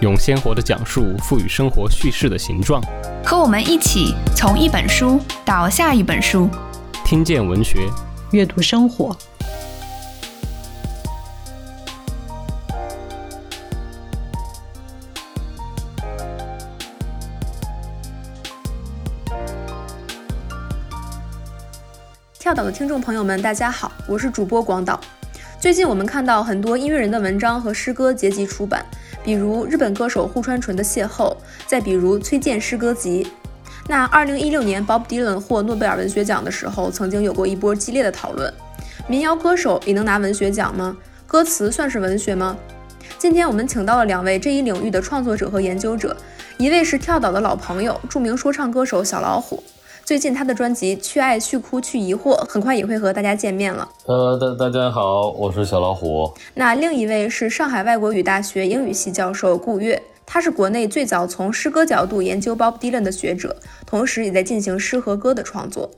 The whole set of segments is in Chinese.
用鲜活的讲述赋予生活叙事的形状。和我们一起从一本书到下一本书，听见文学，阅读生活。跳岛的听众朋友们，大家好，我是主播广岛。最近我们看到很多音乐人的文章和诗歌结集出版，比如日本歌手户川纯的《邂逅》，再比如崔健诗歌集。那二零一六年 Bob Dylan 获诺贝尔文学奖的时候，曾经有过一波激烈的讨论：民谣歌手也能拿文学奖吗？歌词算是文学吗？今天我们请到了两位这一领域的创作者和研究者，一位是跳岛的老朋友，著名说唱歌手小老虎。最近他的专辑《去爱去哭去疑惑》很快也会和大家见面了。呃，大大家好，我是小老虎。那另一位是上海外国语大学英语系教授顾月，他是国内最早从诗歌角度研究 Bob Dylan 的学者，同时也在进行诗和歌的创作。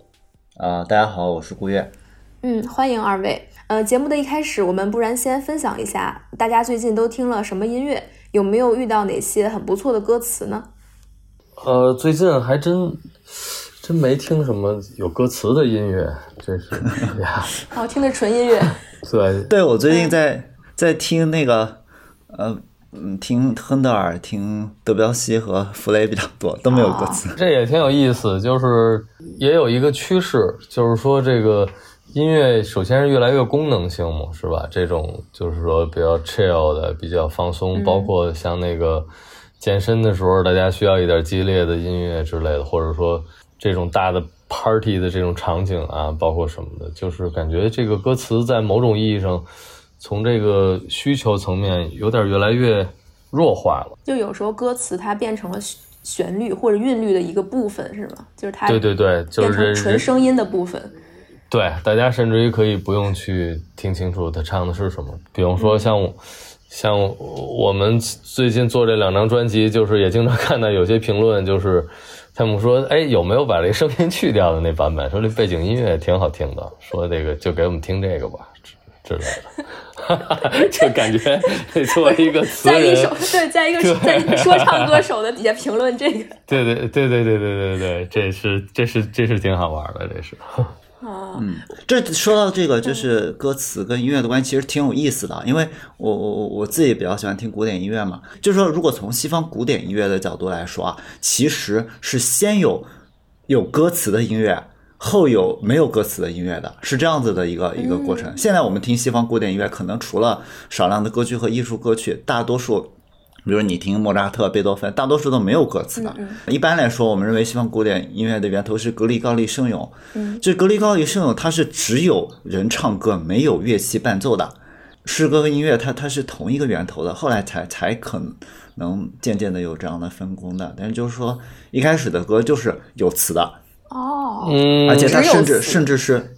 啊，大家好，我是顾月。嗯，欢迎二位。呃，节目的一开始，我们不然先分享一下大家最近都听了什么音乐，有没有遇到哪些很不错的歌词呢？呃，最近还真。真没听什么有歌词的音乐，真是呀！哦，听的纯音乐。对，对我最近在在听那个，呃，嗯，听亨德尔、听德彪西和弗雷比较多，都没有歌词。这也挺有意思，就是也有一个趋势，就是说这个音乐首先是越来越功能性嘛，是吧？这种就是说比较 chill 的、比较放松，包括像那个健身的时候，大家需要一点激烈的音乐之类的，或者说。这种大的 party 的这种场景啊，包括什么的，就是感觉这个歌词在某种意义上，从这个需求层面有点越来越弱化了。就有时候歌词它变成了旋律或者韵律的一个部分，是吗？就是它对对对，就是纯声音的部分。对，大家甚至于可以不用去听清楚他唱的是什么。比方说像像我们最近做这两张专辑，就是也经常看到有些评论，就是。他们说：“哎，有没有把这声音去掉的那版本？说这背景音乐挺好听的。说这个就给我们听这个吧，之类的。就感觉作为一个词人，在一首对，在一个 在说唱歌手的底下评论这个。对对对对对对对对，这是这是这是挺好玩的，这是。”嗯，这说到这个就是歌词跟音乐的关系，其实挺有意思的。因为我我我我自己比较喜欢听古典音乐嘛，就是说，如果从西方古典音乐的角度来说啊，其实是先有有歌词的音乐，后有没有歌词的音乐的，是这样子的一个一个过程。现在我们听西方古典音乐，可能除了少量的歌剧和艺术歌曲，大多数。比如你听莫扎特、贝多芬，大多数都没有歌词的。一般来说，我们认为西方古典音乐的源头是格里高利圣咏。嗯，这格里高利圣咏它是只有人唱歌，没有乐器伴奏的。诗歌和音乐它它是同一个源头的，后来才才可能渐渐的有这样的分工的。但是就是说，一开始的歌就是有词的。哦，嗯，而且它甚至甚至是，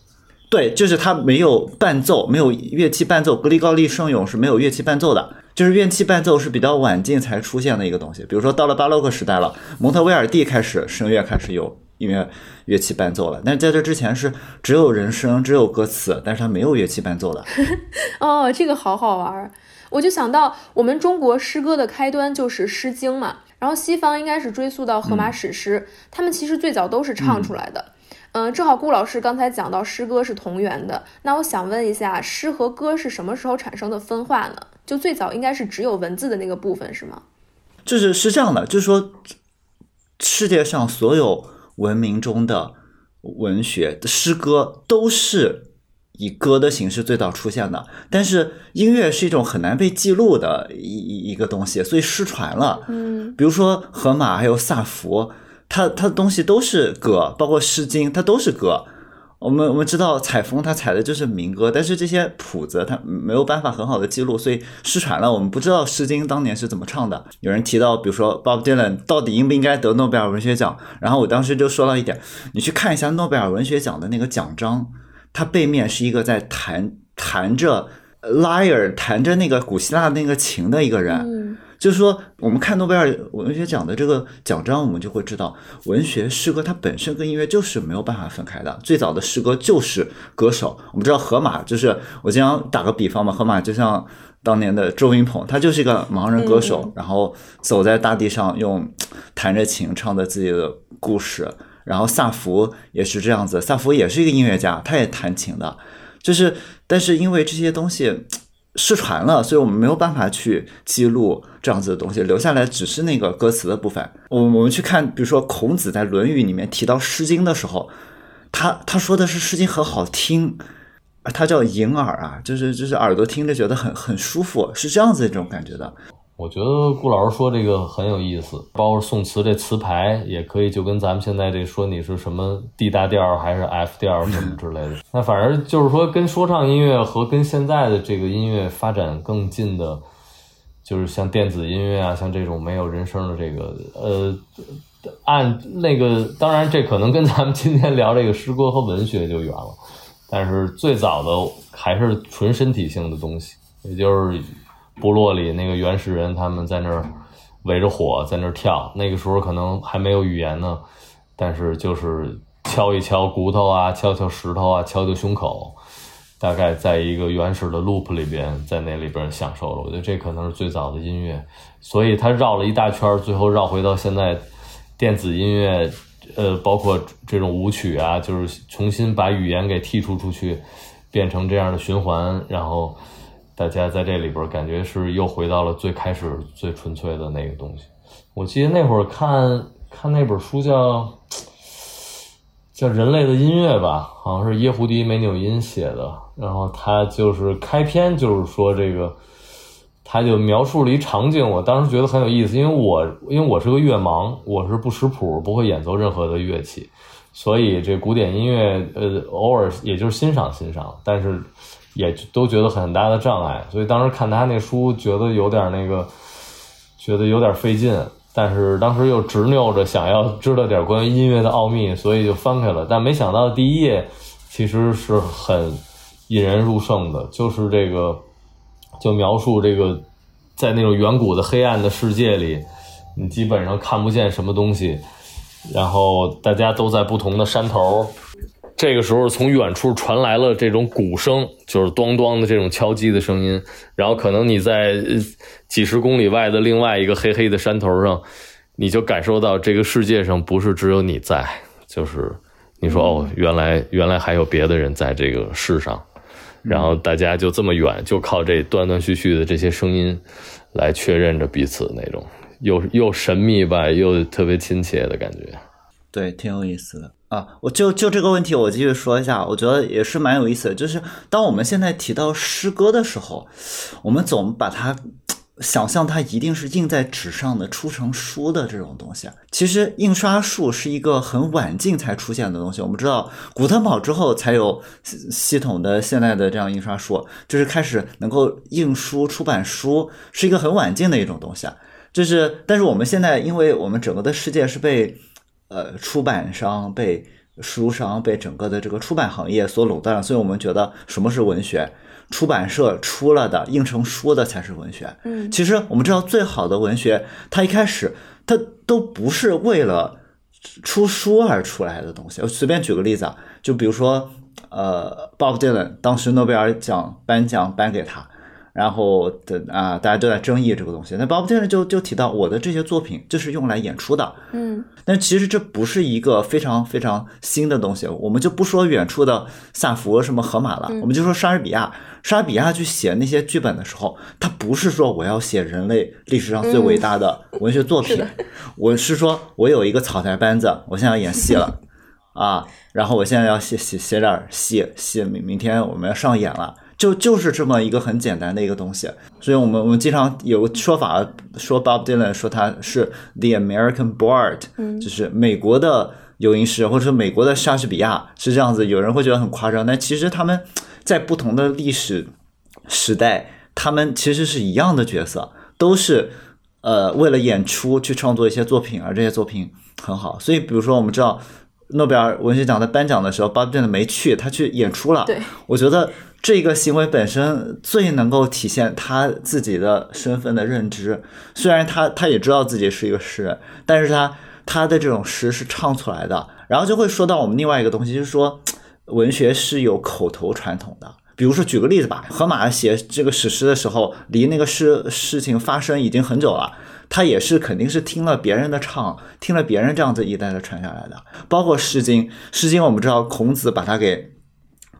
对，就是它没有伴奏，没有乐器伴奏。格里高利圣咏是没有乐器伴奏的。就是乐器伴奏是比较晚近才出现的一个东西，比如说到了巴洛克时代了，蒙特威尔第开始声乐开始有音乐乐器伴奏了，但是在这之前是只有人声，只有歌词，但是它没有乐器伴奏的。哦，这个好好玩，我就想到我们中国诗歌的开端就是《诗经》嘛，然后西方应该是追溯到荷马史诗，他们其实最早都是唱出来的。嗯，正好顾老师刚才讲到诗歌是同源的，那我想问一下，诗和歌是什么时候产生的分化呢？就最早应该是只有文字的那个部分是吗？就是是这样的，就是说世界上所有文明中的文学的诗歌都是以歌的形式最早出现的，但是音乐是一种很难被记录的一一一个东西，所以失传了。嗯，比如说荷马还有萨福，他他的东西都是歌，包括诗经，它都是歌。我们我们知道采风它采的就是民歌，但是这些谱子它没有办法很好的记录，所以失传了。我们不知道《诗经》当年是怎么唱的。有人提到，比如说 Bob Dylan 到底应不应该得诺贝尔文学奖？然后我当时就说到一点，你去看一下诺贝尔文学奖的那个奖章，它背面是一个在弹弹着 lyre 弹着那个古希腊那个琴的一个人。就是说，我们看诺贝尔文学奖的这个奖章，我们就会知道，文学诗歌它本身跟音乐就是没有办法分开的。最早的诗歌就是歌手，我们知道荷马，就是我经常打个比方嘛，荷马就像当年的周云鹏，他就是一个盲人歌手，然后走在大地上，用弹着琴唱着自己的故事。然后萨福也是这样子，萨福也是一个音乐家，他也弹琴的，就是，但是因为这些东西。失传了，所以我们没有办法去记录这样子的东西，留下来只是那个歌词的部分。我我们去看，比如说孔子在《论语》里面提到《诗经》的时候，他他说的是《诗经》很好听，他叫隐耳啊，就是就是耳朵听着觉得很很舒服，是这样子一种感觉的。我觉得顾老师说这个很有意思，包括宋词这词牌也可以，就跟咱们现在这说你是什么 D 大调还是 F 调什么之类的。那反正就是说，跟说唱音乐和跟现在的这个音乐发展更近的，就是像电子音乐啊，像这种没有人声的这个，呃，按那个，当然这可能跟咱们今天聊这个诗歌和文学就远了，但是最早的还是纯身体性的东西，也就是。部落里那个原始人，他们在那儿围着火，在那儿跳。那个时候可能还没有语言呢，但是就是敲一敲骨头啊，敲敲石头啊，敲敲胸口，大概在一个原始的 loop 里边，在那里边享受了。我觉得这可能是最早的音乐，所以它绕了一大圈，最后绕回到现在电子音乐，呃，包括这种舞曲啊，就是重新把语言给剔除出去，变成这样的循环，然后。大家在这里边感觉是又回到了最开始最纯粹的那个东西。我记得那会儿看看那本书叫叫《人类的音乐》吧，好像是耶胡迪·梅纽因写的。然后他就是开篇就是说这个，他就描述了一场景。我当时觉得很有意思，因为我因为我是个乐盲，我是不识谱，不会演奏任何的乐器，所以这古典音乐呃偶尔也就是欣赏欣赏，但是。也都觉得很大的障碍，所以当时看他那书，觉得有点那个，觉得有点费劲。但是当时又执拗着想要知道点关于音乐的奥秘，所以就翻开了。但没想到第一页其实是很引人入胜的，就是这个，就描述这个在那种远古的黑暗的世界里，你基本上看不见什么东西，然后大家都在不同的山头。这个时候，从远处传来了这种鼓声，就是咚咚的这种敲击的声音。然后，可能你在几十公里外的另外一个黑黑的山头上，你就感受到这个世界上不是只有你在，就是你说哦，原来原来还有别的人在这个世上。然后大家就这么远，就靠这断断续续的这些声音来确认着彼此那种又又神秘吧，又特别亲切的感觉。对，挺有意思的。啊，我就就这个问题，我继续说一下，我觉得也是蛮有意思的。就是当我们现在提到诗歌的时候，我们总把它想象它一定是印在纸上的、出成书的这种东西。其实印刷术是一个很晚近才出现的东西。我们知道古腾堡之后才有系统的现在的这样印刷术，就是开始能够印书、出版书，是一个很晚近的一种东西。就是，但是我们现在，因为我们整个的世界是被呃，出版商被书商被整个的这个出版行业所垄断了，所以我们觉得什么是文学？出版社出了的印成书的才是文学。嗯，其实我们知道最好的文学，它一开始它都不是为了出书而出来的东西。我随便举个例子啊，就比如说呃，Bob Dylan 当时诺贝尔奖颁奖颁给他。然后的啊，大家都在争议这个东西。那 Bob Dylan 就就提到，我的这些作品就是用来演出的。嗯，但其实这不是一个非常非常新的东西。我们就不说远处的萨福什么荷马了，我们就说莎士比亚。莎士比亚去写那些剧本的时候，他不是说我要写人类历史上最伟大的文学作 品，我是说我有一个草台班子，我现在要演戏了 啊，然后我现在要写写写点戏戏，明明天我们要上演了。就就是这么一个很简单的一个东西，所以我们我们经常有个说法，说 Bob Dylan 说他是 The American Bard，就是美国的游吟诗，或者说美国的莎士比亚是这样子，有人会觉得很夸张，但其实他们在不同的历史时代，他们其实是一样的角色，都是呃为了演出去创作一些作品，而这些作品很好。所以，比如说我们知道诺贝尔文学奖在颁奖的时候，巴布 dylan 没去，他去演出了。对，我觉得这个行为本身最能够体现他自己的身份的认知。虽然他他也知道自己是一个诗人，但是他他的这种诗是唱出来的。然后就会说到我们另外一个东西，就是说文学是有口头传统的。比如说，举个例子吧，荷马写这个史诗的时候，离那个事事情发生已经很久了，他也是肯定是听了别人的唱，听了别人这样子一代的传下来的。包括《诗经》，《诗经》我们知道孔子把它给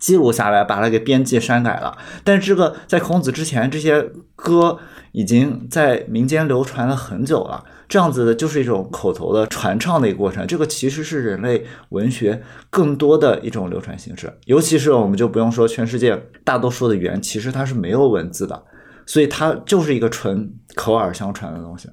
记录下来，把它给编辑删改了。但是这个在孔子之前，这些歌已经在民间流传了很久了。这样子的就是一种口头的传唱的一个过程，这个其实是人类文学更多的一种流传形式。尤其是我们就不用说，全世界大多数的语言其实它是没有文字的，所以它就是一个纯口耳相传的东西。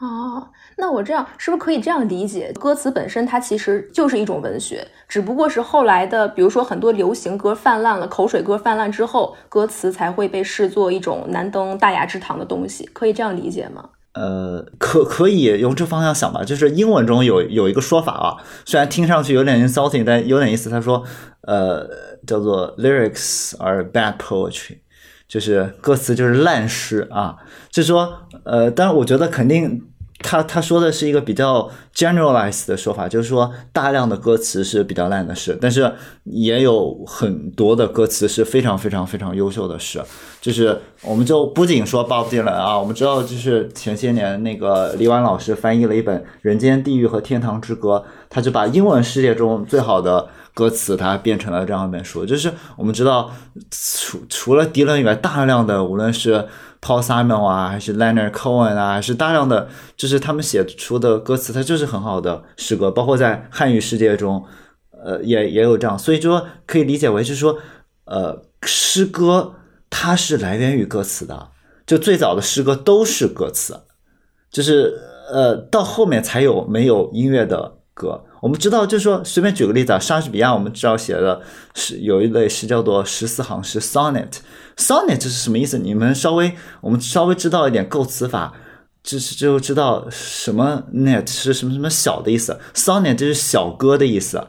哦，那我这样是不是可以这样理解？歌词本身它其实就是一种文学，只不过是后来的，比如说很多流行歌泛滥了，口水歌泛滥之后，歌词才会被视作一种难登大雅之堂的东西，可以这样理解吗？呃，可可以用这方向想吧，就是英文中有有一个说法啊，虽然听上去有点 insulting，但有点意思。他说，呃，叫做 lyrics are bad poetry，就是歌词就是烂诗啊。就说，呃，但是我觉得肯定。他他说的是一个比较 generalized 的说法，就是说大量的歌词是比较烂的诗，但是也有很多的歌词是非常非常非常优秀的诗。就是我们就不仅说 Bob Dylan 啊，我们知道就是前些年那个李婉老师翻译了一本《人间地狱和天堂之歌》，他就把英文世界中最好的歌词，它变成了这样一本书。就是我们知道除除了迪伦以外，大量的无论是 Paul Simon 啊，还是 Leonard Cohen 啊，还是大量的，就是他们写出的歌词，它就是很好的诗歌，包括在汉语世界中，呃，也也有这样，所以说可以理解为，是说，呃，诗歌它是来源于歌词的，就最早的诗歌都是歌词，就是呃，到后面才有没有音乐的歌。我们知道，就是说，随便举个例子啊，莎士比亚我们知道写的是有一类诗叫做十四行诗 （sonnet）。sonnet 是什么意思？你们稍微，我们稍微知道一点构词法，就是就知道什么 net 是什么什么小的意思。sonnet 就是小歌的意思，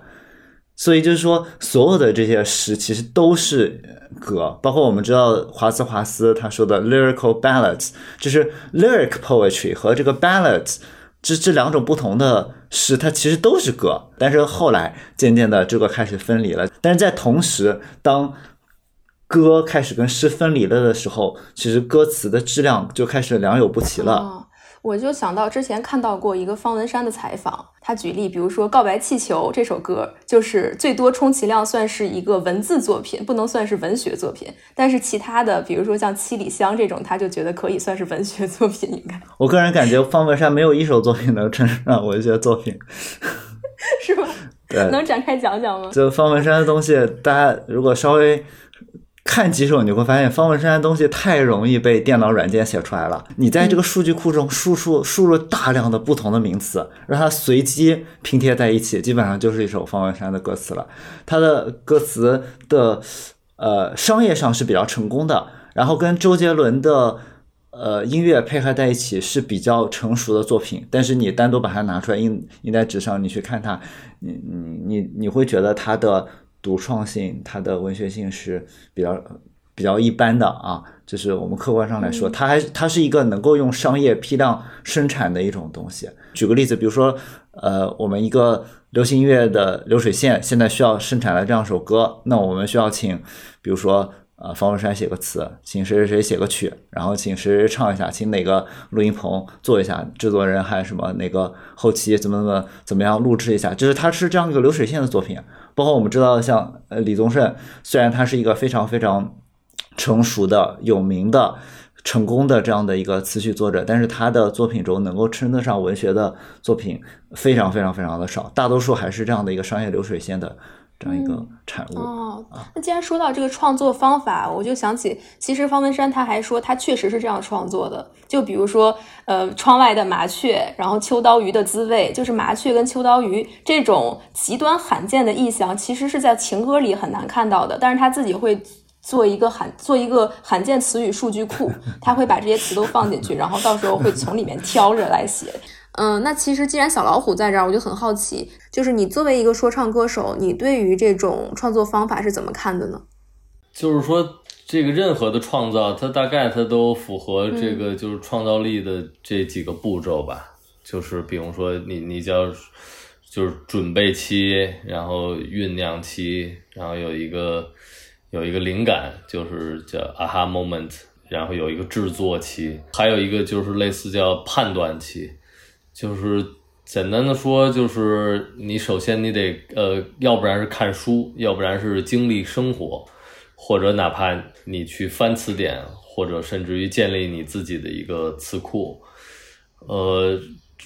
所以就是说，所有的这些诗其实都是歌，包括我们知道华兹华斯他说的 lyrical ballads，就是 lyric poetry 和这个 ballads 这这两种不同的诗，它其实都是歌，但是后来渐渐的这个开始分离了。但是在同时，当歌开始跟诗分离了的时候，其实歌词的质量就开始良莠不齐了。我就想到之前看到过一个方文山的采访，他举例，比如说《告白气球》这首歌，就是最多充其量算是一个文字作品，不能算是文学作品。但是其他的，比如说像《七里香》这种，他就觉得可以算是文学作品。应该，我个人感觉方文山没有一首作品能称上文学作品，是吧？对，能展开讲讲吗？就方文山的东西，大家如果稍微。看几首，你会发现方文山的东西太容易被电脑软件写出来了。你在这个数据库中输出输入大量的不同的名词，让它随机拼贴在一起，基本上就是一首方文山的歌词了。他的歌词的呃商业上是比较成功的，然后跟周杰伦的呃音乐配合在一起是比较成熟的作品。但是你单独把它拿出来印印在纸上，你去看它，你你你你会觉得它的。独创性，它的文学性是比较比较一般的啊，就是我们客观上来说，它还它是一个能够用商业批量生产的一种东西。举个例子，比如说，呃，我们一个流行音乐的流水线现在需要生产了这样一首歌，那我们需要请，比如说。呃，方文山写个词，请谁谁谁写个曲，然后请谁谁唱一下，请哪个录音棚做一下，制作人还什么哪个后期怎么怎么怎么样录制一下，就是它是这样一个流水线的作品。包括我们知道，像呃李宗盛，虽然他是一个非常非常成熟的、有名的、成功的这样的一个词曲作者，但是他的作品中能够称得上文学的作品非常非常非常的少，大多数还是这样的一个商业流水线的这样一个产物。哦，那既然说到这个创作方法，我就想起，其实方文山他还说他确实是这样创作的。就比如说，呃，窗外的麻雀，然后秋刀鱼的滋味，就是麻雀跟秋刀鱼这种极端罕见的意象，其实是在情歌里很难看到的。但是他自己会做一个罕做一个罕见词语数据库，他会把这些词都放进去，然后到时候会从里面挑着来写。嗯，那其实既然小老虎在这儿，我就很好奇，就是你作为一个说唱歌手，你对于这种创作方法是怎么看的呢？就是说，这个任何的创造，它大概它都符合这个就是创造力的这几个步骤吧。就是比如说，你你叫就是准备期，然后酝酿期，然后有一个有一个灵感，就是叫 aha moment，然后有一个制作期，还有一个就是类似叫判断期。就是简单的说，就是你首先你得呃，要不然是看书，要不然是经历生活，或者哪怕你去翻词典，或者甚至于建立你自己的一个词库，呃，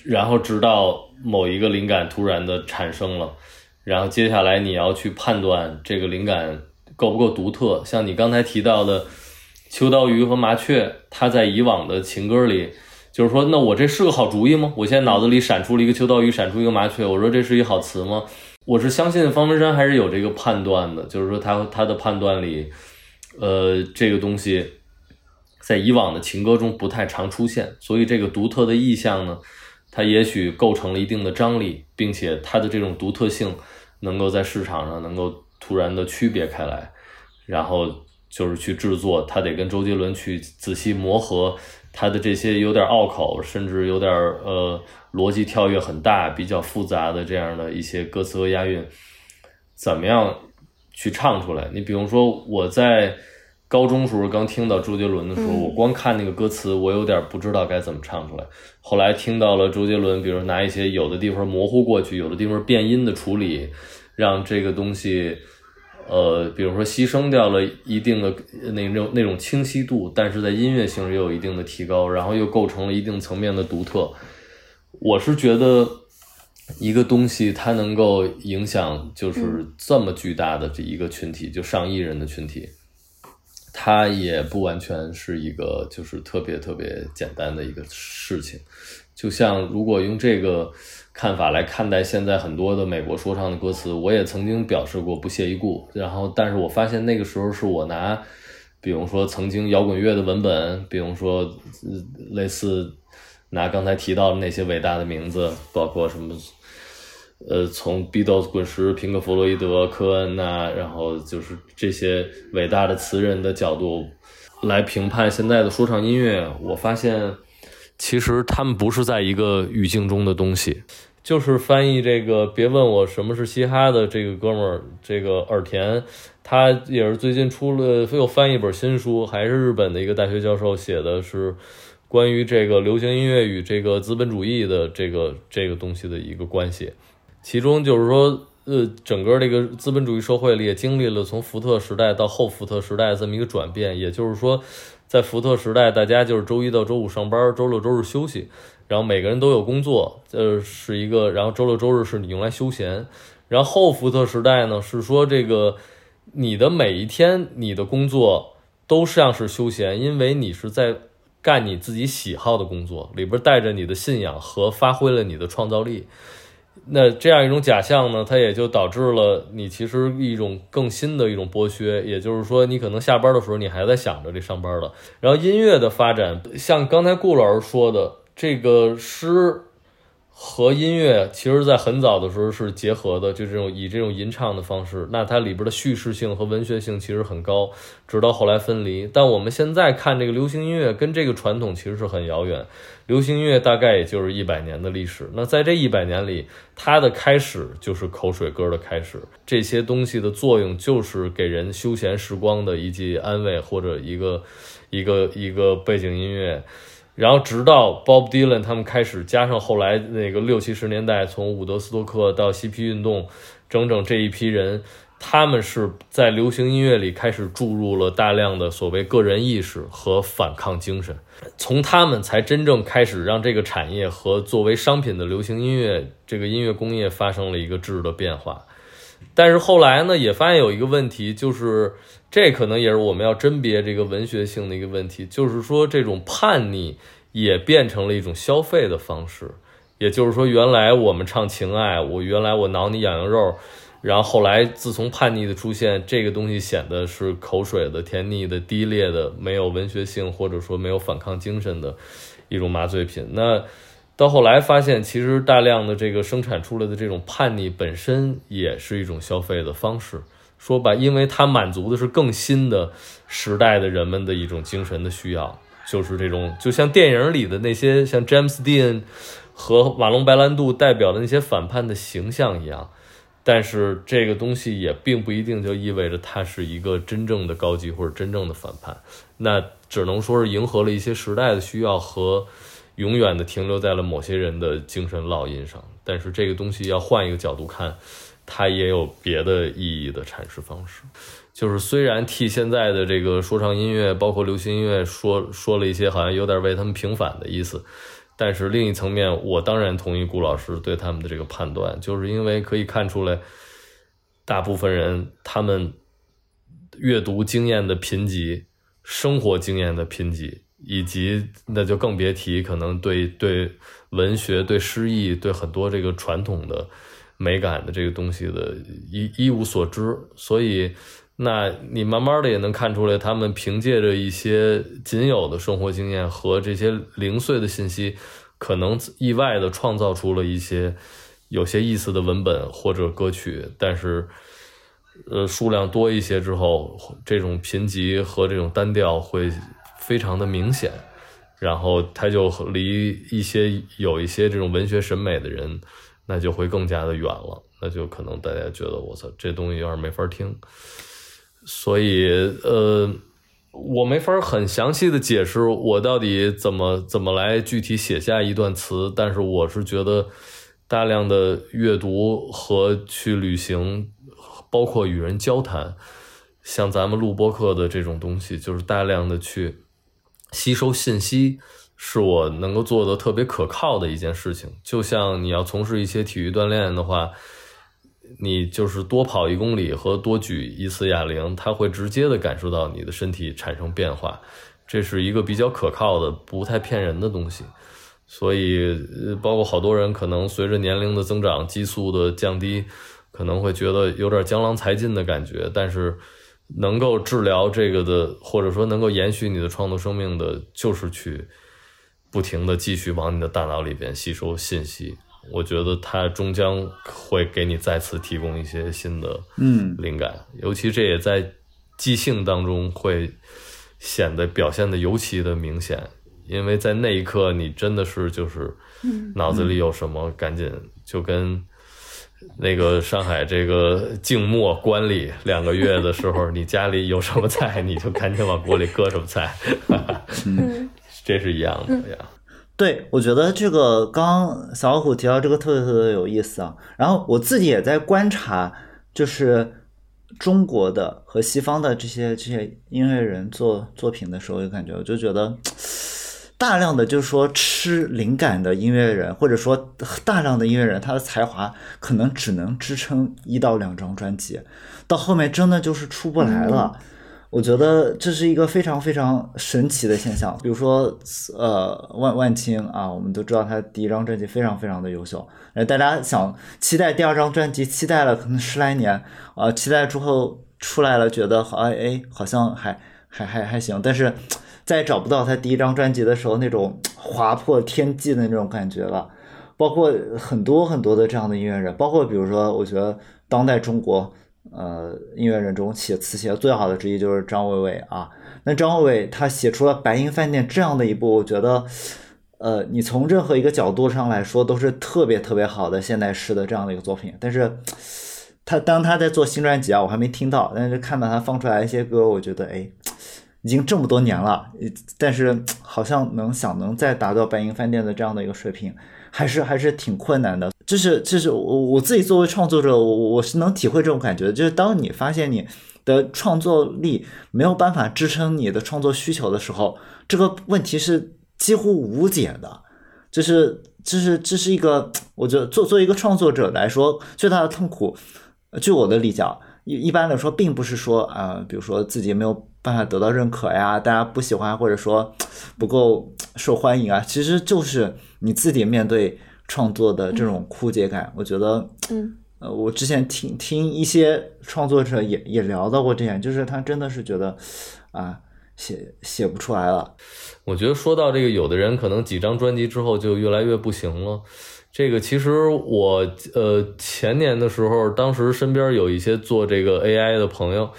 然后直到某一个灵感突然的产生了，然后接下来你要去判断这个灵感够不够独特。像你刚才提到的秋刀鱼和麻雀，它在以往的情歌里。就是说，那我这是个好主意吗？我现在脑子里闪出了一个秋刀鱼，闪出一个麻雀，我说这是一好词吗？我是相信方文山还是有这个判断的，就是说他他的判断里，呃，这个东西在以往的情歌中不太常出现，所以这个独特的意象呢，它也许构成了一定的张力，并且它的这种独特性能够在市场上能够突然的区别开来，然后就是去制作，他得跟周杰伦去仔细磨合。他的这些有点拗口，甚至有点呃逻辑跳跃很大、比较复杂的这样的一些歌词和押韵，怎么样去唱出来？你比如说，我在高中时候刚听到周杰伦的时候，我光看那个歌词，我有点不知道该怎么唱出来。后来听到了周杰伦，比如拿一些有的地方模糊过去，有的地方变音的处理，让这个东西。呃，比如说牺牲掉了一定的那种那种清晰度，但是在音乐性也有一定的提高，然后又构成了一定层面的独特。我是觉得一个东西它能够影响就是这么巨大的这一个群体，就上亿人的群体，它也不完全是一个就是特别特别简单的一个事情。就像如果用这个。看法来看待现在很多的美国说唱的歌词，我也曾经表示过不屑一顾。然后，但是我发现那个时候是我拿，比如说曾经摇滚乐的文本，比如说类似拿刚才提到的那些伟大的名字，包括什么，呃，从 Beatles 滚石、平克·弗洛伊德、科恩呐，然后就是这些伟大的词人的角度来评判现在的说唱音乐，我发现。其实他们不是在一个语境中的东西，就是翻译这个。别问我什么是嘻哈的这个哥们儿，这个耳田，他也是最近出了又翻译一本新书，还是日本的一个大学教授写的，是关于这个流行音乐与这个资本主义的这个这个东西的一个关系。其中就是说，呃，整个这个资本主义社会里也经历了从福特时代到后福特时代这么一个转变，也就是说。在福特时代，大家就是周一到周五上班，周六周日休息，然后每个人都有工作，呃，是一个，然后周六周日是你用来休闲。然后后福特时代呢，是说这个你的每一天，你的工作都像是休闲，因为你是在干你自己喜好的工作，里边带着你的信仰和发挥了你的创造力。那这样一种假象呢，它也就导致了你其实一种更新的一种剥削，也就是说，你可能下班的时候你还在想着这上班了。然后音乐的发展，像刚才顾老师说的，这个诗。和音乐其实，在很早的时候是结合的，就这种以这种吟唱的方式，那它里边的叙事性和文学性其实很高，直到后来分离。但我们现在看这个流行音乐，跟这个传统其实是很遥远。流行音乐大概也就是一百年的历史，那在这一百年里，它的开始就是口水歌的开始，这些东西的作用就是给人休闲时光的一剂安慰，或者一个一个一个背景音乐。然后直到 Bob Dylan 他们开始加上后来那个六七十年代，从伍德斯托克到嬉皮运动，整整这一批人，他们是在流行音乐里开始注入了大量的所谓个人意识和反抗精神，从他们才真正开始让这个产业和作为商品的流行音乐这个音乐工业发生了一个质的变化。但是后来呢，也发现有一个问题，就是这可能也是我们要甄别这个文学性的一个问题，就是说这种叛逆也变成了一种消费的方式。也就是说，原来我们唱情爱，我原来我挠你痒痒肉，然后后来自从叛逆的出现，这个东西显得是口水的、甜腻的、低劣的，没有文学性或者说没有反抗精神的一种麻醉品。那到后来发现，其实大量的这个生产出来的这种叛逆本身也是一种消费的方式。说白，因为它满足的是更新的时代的人们的一种精神的需要，就是这种就像电影里的那些像詹姆斯·迪恩。和瓦龙·白兰度代表的那些反叛的形象一样，但是这个东西也并不一定就意味着它是一个真正的高级或者真正的反叛，那只能说是迎合了一些时代的需要和永远的停留在了某些人的精神烙印上。但是这个东西要换一个角度看，它也有别的意义的阐释方式。就是虽然替现在的这个说唱音乐，包括流行音乐说说了一些好像有点为他们平反的意思。但是另一层面，我当然同意顾老师对他们的这个判断，就是因为可以看出来，大部分人他们阅读经验的贫瘠、生活经验的贫瘠，以及那就更别提可能对对文学、对诗意、对很多这个传统的美感的这个东西的一一无所知，所以。那你慢慢的也能看出来，他们凭借着一些仅有的生活经验和这些零碎的信息，可能意外的创造出了一些有些意思的文本或者歌曲。但是，呃，数量多一些之后，这种贫瘠和这种单调会非常的明显，然后他就离一些有一些这种文学审美的人，那就会更加的远了。那就可能大家觉得我操，这东西有点没法听。所以，呃，我没法很详细的解释我到底怎么怎么来具体写下一段词，但是我是觉得大量的阅读和去旅行，包括与人交谈，像咱们录播课的这种东西，就是大量的去吸收信息，是我能够做的特别可靠的一件事情。就像你要从事一些体育锻炼的话。你就是多跑一公里和多举一次哑铃，它会直接的感受到你的身体产生变化，这是一个比较可靠的、不太骗人的东西。所以，包括好多人可能随着年龄的增长、激素的降低，可能会觉得有点江郎才尽的感觉。但是，能够治疗这个的，或者说能够延续你的创作生命的，就是去不停的继续往你的大脑里边吸收信息。我觉得它终将会给你再次提供一些新的嗯。灵感，尤其这也在即兴当中会显得表现的尤其的明显，因为在那一刻你真的是就是脑子里有什么，赶紧就跟那个上海这个静默关里两个月的时候，你家里有什么菜，你就赶紧往锅里搁什么菜，这是一样的呀。对，我觉得这个刚刚小老虎提到这个特别特别有意思啊。然后我自己也在观察，就是中国的和西方的这些这些音乐人做作品的时候，有感觉，我就觉得大量的就是说吃灵感的音乐人，或者说大量的音乐人，他的才华可能只能支撑一到两张专辑，到后面真的就是出不来了。我觉得这是一个非常非常神奇的现象。比如说，呃，万万青啊，我们都知道他第一张专辑非常非常的优秀。呃，大家想期待第二张专辑，期待了可能十来年啊，期待之后出来了，觉得好哎哎，好像还还还还行。但是再找不到他第一张专辑的时候那种划破天际的那种感觉了。包括很多很多的这样的音乐人，包括比如说，我觉得当代中国。呃，音乐人中写词写的最好的之一就是张伟伟啊。那张伟伟他写出了《白银饭店》这样的一部，我觉得，呃，你从任何一个角度上来说都是特别特别好的现代诗的这样的一个作品。但是，他当他在做新专辑啊，我还没听到，但是看到他放出来一些歌，我觉得，哎，已经这么多年了，但是好像能想能再达到《白银饭店》的这样的一个水平。还是还是挺困难的，就是就是我我自己作为创作者，我我是能体会这种感觉的。就是当你发现你的创作力没有办法支撑你的创作需求的时候，这个问题是几乎无解的。就是就是这是一个，我觉得做作为一个创作者来说，最大的痛苦，据我的理解，一一般来说，并不是说啊、比如说自己没有办法得到认可呀，大家不喜欢，或者说不够受欢迎啊，其实就是你自己面对创作的这种枯竭感。我觉得，嗯，呃，我之前听听一些创作者也也聊到过这点，就是他真的是觉得啊，写写不出来了。我觉得说到这个，有的人可能几张专辑之后就越来越不行了。这个其实我呃前年的时候，当时身边有一些做这个 AI 的朋友，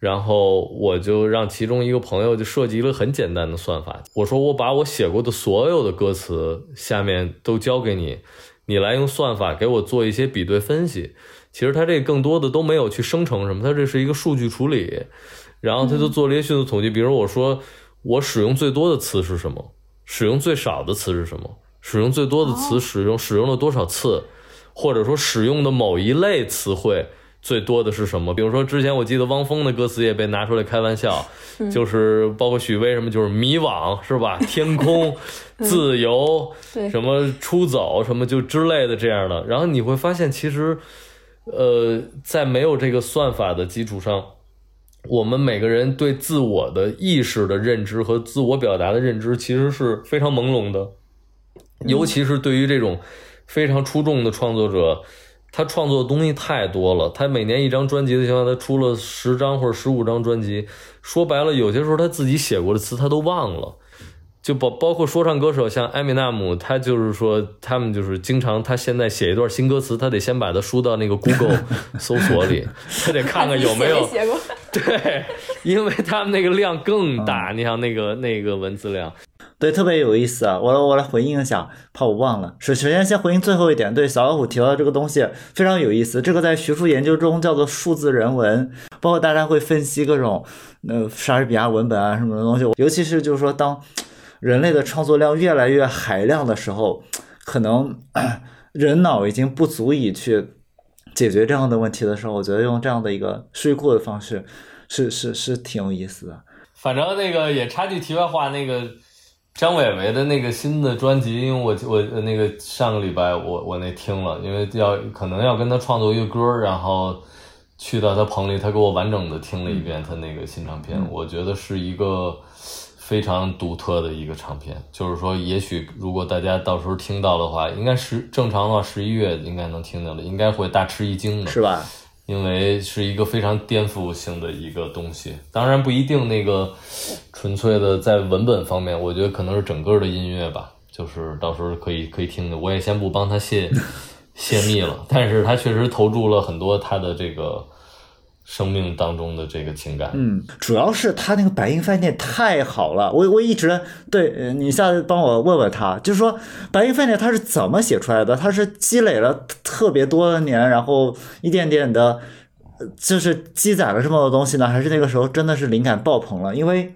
然后我就让其中一个朋友就设计了很简单的算法。我说我把我写过的所有的歌词下面都交给你，你来用算法给我做一些比对分析。其实他这更多的都没有去生成什么，他这是一个数据处理，然后他就做了一些迅速统计。比如我说我使用最多的词是什么，使用最少的词是什么，使用最多的词使用使用了多少次，或者说使用的某一类词汇最多的是什么？比如说之前我记得汪峰的歌词也被拿出来开玩笑，就是包括许巍什么，就是迷惘是吧？天空、自由，对什么出走什么就之类的这样的。然后你会发现，其实，呃，在没有这个算法的基础上，我们每个人对自我的意识的认知和自我表达的认知其实是非常朦胧的，尤其是对于这种非常出众的创作者，他创作的东西太多了。他每年一张专辑的情况下，他出了十张或者十五张专辑，说白了，有些时候他自己写过的词他都忘了。就包包括说唱歌手，像艾米纳姆，他就是说，他们就是经常，他现在写一段新歌词，他得先把它输到那个 Google 搜索里，他得看看有没有写过？对，因为他们那个量更大，你想那个那个文字量，对，特别有意思啊！我来我来回应一下，怕我忘了。首首先先回应最后一点，对小老虎提到的这个东西非常有意思，这个在学术研究中叫做数字人文，包括大家会分析各种呃莎士比亚文本啊什么的东西，尤其是就是说当人类的创作量越来越海量的时候，可能 人脑已经不足以去解决这样的问题的时候，我觉得用这样的一个数据库的方式是是是挺有意思的。反正那个也插句题外话，那个张伟伟的那个新的专辑，因为我我那个上个礼拜我我那听了，因为要可能要跟他创作一个歌，然后去到他棚里，他给我完整的听了一遍他那个新唱片，我觉得是一个非常独特的一个唱片。就是说，也许如果大家到时候听到的话，应该是正常的话十一月应该能听到了，应该会大吃一惊的，是吧？因为是一个非常颠覆性的一个东西，当然不一定那个纯粹的在文本方面，我觉得可能是整个的音乐吧，就是到时候可以可以听的。我也先不帮他泄泄密了，但是他确实投注了很多他的这个生命当中的这个情感。嗯，主要是他那个白银饭店太好了，我我一直对你下次帮我问问他，就是说白银饭店他是怎么写出来的？他是积累了特别多的年，然后一点点的，就是积攒了这么多东西呢？还是那个时候真的是灵感爆棚了？因为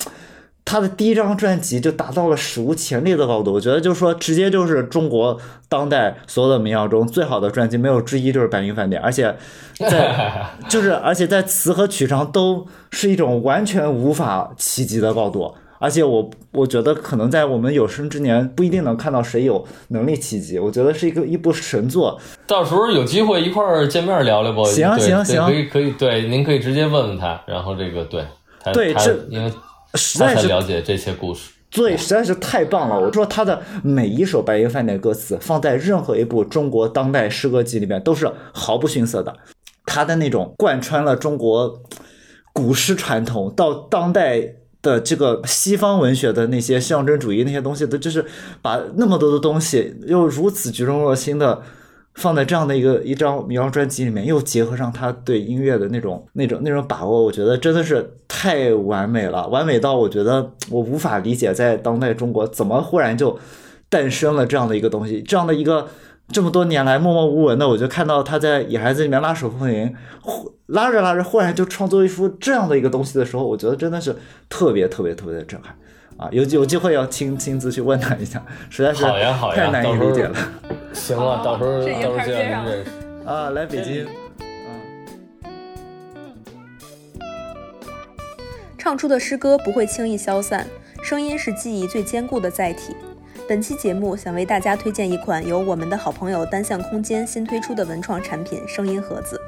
他的第一张专辑就达到了史无前例的高度，我觉得就是说，直接就是中国当代所有的民谣中最好的专辑，没有之一，就是《白云饭店》，而且在 就是而且在词和曲上都是一种完全无法企及的高度。而且我我觉得可能在我们有生之年不一定能看到谁有能力企及，我觉得是一个一部神作。到时候有机会一块儿见面聊聊吧。行行行可以可以，对，您可以直接问问他，然后这个对对这因为实在是了解这些故事。对，实在是太棒了！我说他的每一首《白银饭店》歌词放在任何一部中国当代诗歌集里面都是毫不逊色的。他的那种贯穿了中国古诗传统到当代的这个西方文学的那些象征主义那些东西都，就是把那么多的东西又如此举重若轻的放在这样的一个一张民谣专辑里面，又结合上他对音乐的那种那种那种把握，我觉得真的是太完美了，完美到我觉得我无法理解，在当代中国怎么忽然就诞生了这样的一个东西，这样的一个这么多年来默默无闻的，我就看到他在《野孩子》里面拉手风琴，忽拉着拉着，忽然就创作一幅这样的一个东西的时候，我觉得真的是特别特别特别的震撼。啊，有有机会要亲亲自去问他一下，实在是好呀好呀太难以理解了行了，到时候到时候就开始接上让您认识。啊！来北京，唱出的诗歌不会轻易消散，声音是记忆最坚固的载体。本期节目想为大家推荐一款由我们的好朋友单向空间新推出的文创产品——声音盒子。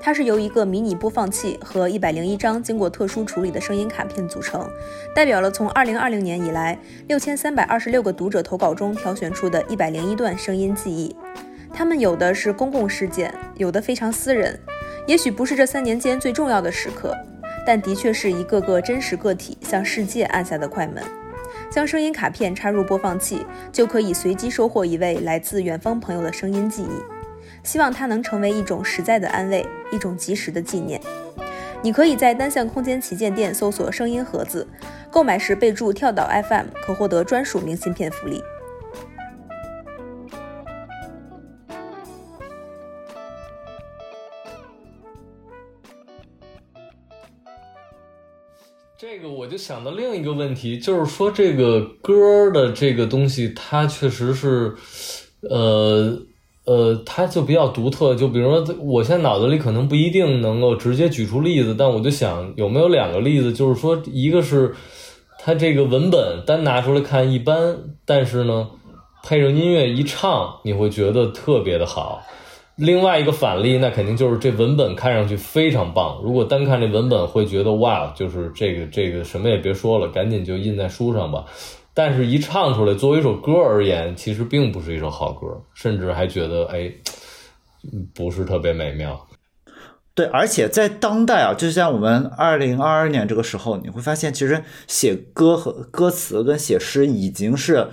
它是由一个迷你播放器和一百零一张经过特殊处理的声音卡片组成，代表了从二零二零年以来六千三百二十六个读者投稿中挑选出的一百零一段声音记忆。它们有的是公共事件，有的非常私人，也许不是这三年间最重要的时刻，但的确是一个个真实个体向世界按下的快门。将声音卡片插入播放器，就可以随机收获一位来自远方朋友的声音记忆。希望它能成为一种实在的安慰，一种及时的纪念。你可以在单向空间旗舰店搜索“声音盒子”，购买时备注“跳岛 FM”，可获得专属明信片福利。就想到另一个问题，就是说这个歌的这个东西，它确实是，呃呃，它就比较独特。就比如说，我现在脑子里可能不一定能够直接举出例子，但我就想有没有两个例子，就是说，一个是它这个文本单拿出来看一般，但是呢，配上音乐一唱，你会觉得特别的好。另外一个反例，那肯定就是这文本看上去非常棒。如果单看这文本，会觉得哇，就是这个这个什么也别说了，赶紧就印在书上吧。但是，一唱出来，作为一首歌而言，其实并不是一首好歌，甚至还觉得哎，不是特别美妙。对，而且在当代啊，就像我们二零二二年这个时候，你会发现，其实写歌和歌词跟写诗已经是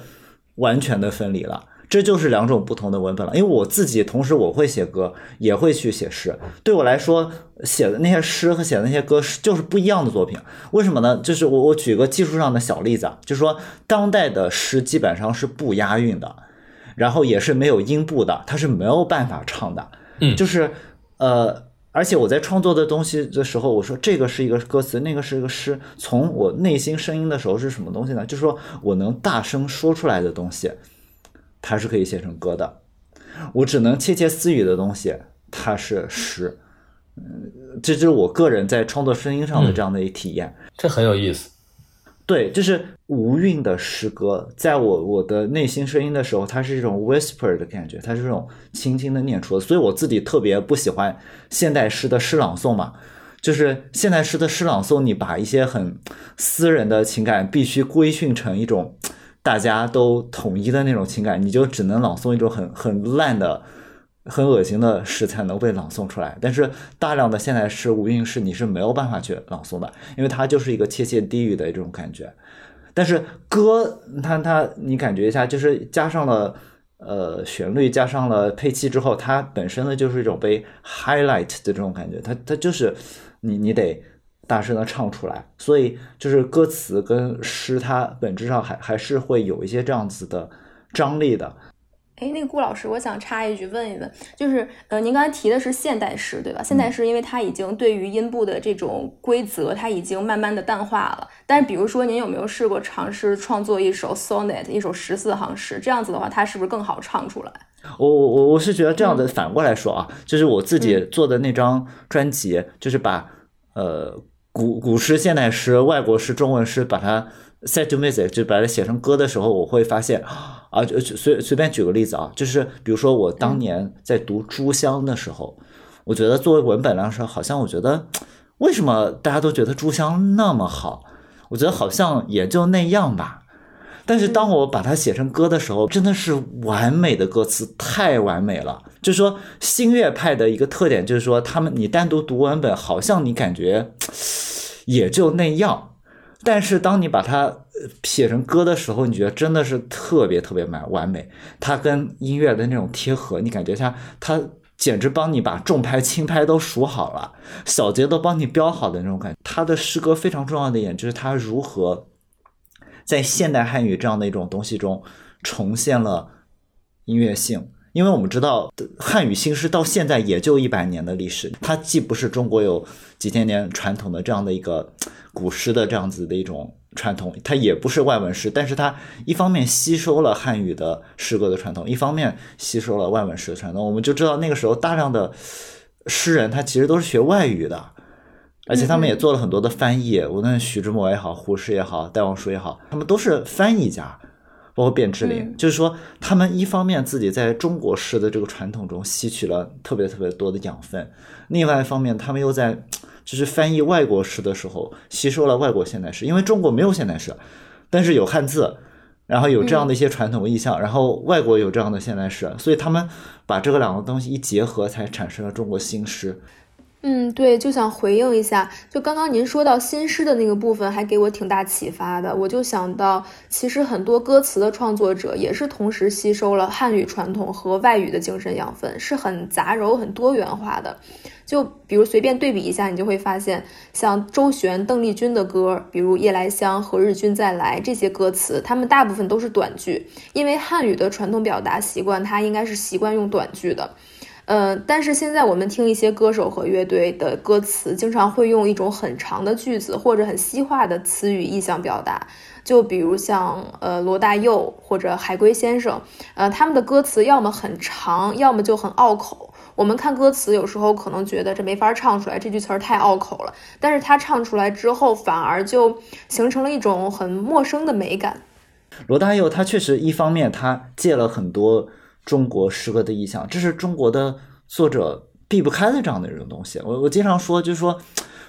完全的分离了。这就是两种不同的文本了，因为我自己同时我会写歌，也会去写诗。对我来说，写的那些诗和写的那些歌是就是不一样的作品。为什么呢？就是我我举个技术上的小例子啊，就是说当代的诗基本上是不押韵的，然后也是没有音部的，它是没有办法唱的。嗯，就是呃，而且我在创作的东西的时候，我说这个是一个歌词，那个是一个诗，从我内心声音的时候是什么东西呢？就是说我能大声说出来的东西。它是可以写成歌的，我只能窃窃私语的东西，它是诗。嗯，这就是我个人在创作声音上的这样的一体验，这很有意思。对，就是无韵的诗歌，在我我的内心声音的时候，它是一种 whisper 的感觉，它是这种轻轻的念出的。所以我自己特别不喜欢现代诗的诗朗诵嘛，就是现代诗的诗朗诵，你把一些很私人的情感必须规训成一种。大家都统一的那种情感，你就只能朗诵一种很很烂的、很恶心的诗才能被朗诵出来。但是大量的现代诗、无韵诗，你是没有办法去朗诵的，因为它就是一个切切低语的这种感觉。但是歌，它它，你感觉一下，就是加上了呃旋律，加上了配器之后，它本身呢就是一种被 highlight 的这种感觉。它它就是你你得。大声的唱出来，所以就是歌词跟诗，它本质上还还是会有一些这样子的张力的。哎，那个顾老师，我想插一句问一问，就是呃，您刚才提的是现代诗，对吧？现代诗，因为它已经对于音部的这种规则，它已经慢慢的淡化了。但是，比如说，您有没有试过尝试创作一首 sonnet，一首十四行诗？这样子的话，它是不是更好唱出来？我我我我是觉得这样的，反过来说啊，就是我自己做的那张专辑，就是把呃。古古诗、现代诗、外国诗、中文诗，把它 set to music，就把它写成歌的时候，我会发现，啊，就随随便举个例子啊，就是比如说我当年在读《书香》的时候，我觉得作为文本来说，好像我觉得为什么大家都觉得《书香》那么好？我觉得好像也就那样吧。但是当我把它写成歌的时候，真的是完美的歌词，太完美了。就是说，新月派的一个特点就是说，他们你单独读文本，好像你感觉也就那样。但是当你把它写成歌的时候，你觉得真的是特别特别完完美。它跟音乐的那种贴合，你感觉它它简直帮你把重拍轻拍都数好了，小节都帮你标好的那种感觉。他的诗歌非常重要的一点就是他如何。在现代汉语这样的一种东西中，重现了音乐性。因为我们知道，汉语新诗到现在也就一百年的历史，它既不是中国有几千年传统的这样的一个古诗的这样子的一种传统，它也不是外文诗，但是它一方面吸收了汉语的诗歌的传统，一方面吸收了外文诗的传统。我们就知道那个时候大量的诗人，他其实都是学外语的。而且他们也做了很多的翻译，无论徐志摩也好，胡适也好，戴望舒也好，他们都是翻译家。包括卞之琳，嗯就是说他们一方面自己在中国式的这个传统中吸取了特别特别多的养分，另外一方面他们又在就是翻译外国诗的时候吸收了外国现代诗，因为中国没有现代诗，但是有汉字。然后有这样的一些传统意象，然后外国有这样的现代诗，所以他们把这个两个东西一结合，才产生了中国新诗。嗯，对，就想回应一下，就刚刚您说到新诗的那个部分，还给我挺大启发的。我就想到，其实很多歌词的创作者也是同时吸收了汉语传统和外语的精神养分，是很杂糅、很多元化的。就比如随便对比一下，你就会发现，像周璇、邓丽君的歌，比如《夜来香》《何日君再来》这些歌词，他们大部分都是短句，因为汉语的传统表达习惯，它应该是习惯用短句的。呃，但是现在我们听一些歌手和乐队的歌词，经常会用一种很长的句子或者很西化的词语意象表达。就比如像呃罗大佑或者海龟先生，呃他们的歌词要么很长，要么就很拗口。我们看歌词有时候可能觉得这没法唱出来，这句词儿太拗口了。但是他唱出来之后，反而就形成了一种很陌生的美感。罗大佑他确实一方面他借了很多中国诗歌的意象，这是中国的作者避不开的这样的一种东西。我我经常说，就是说，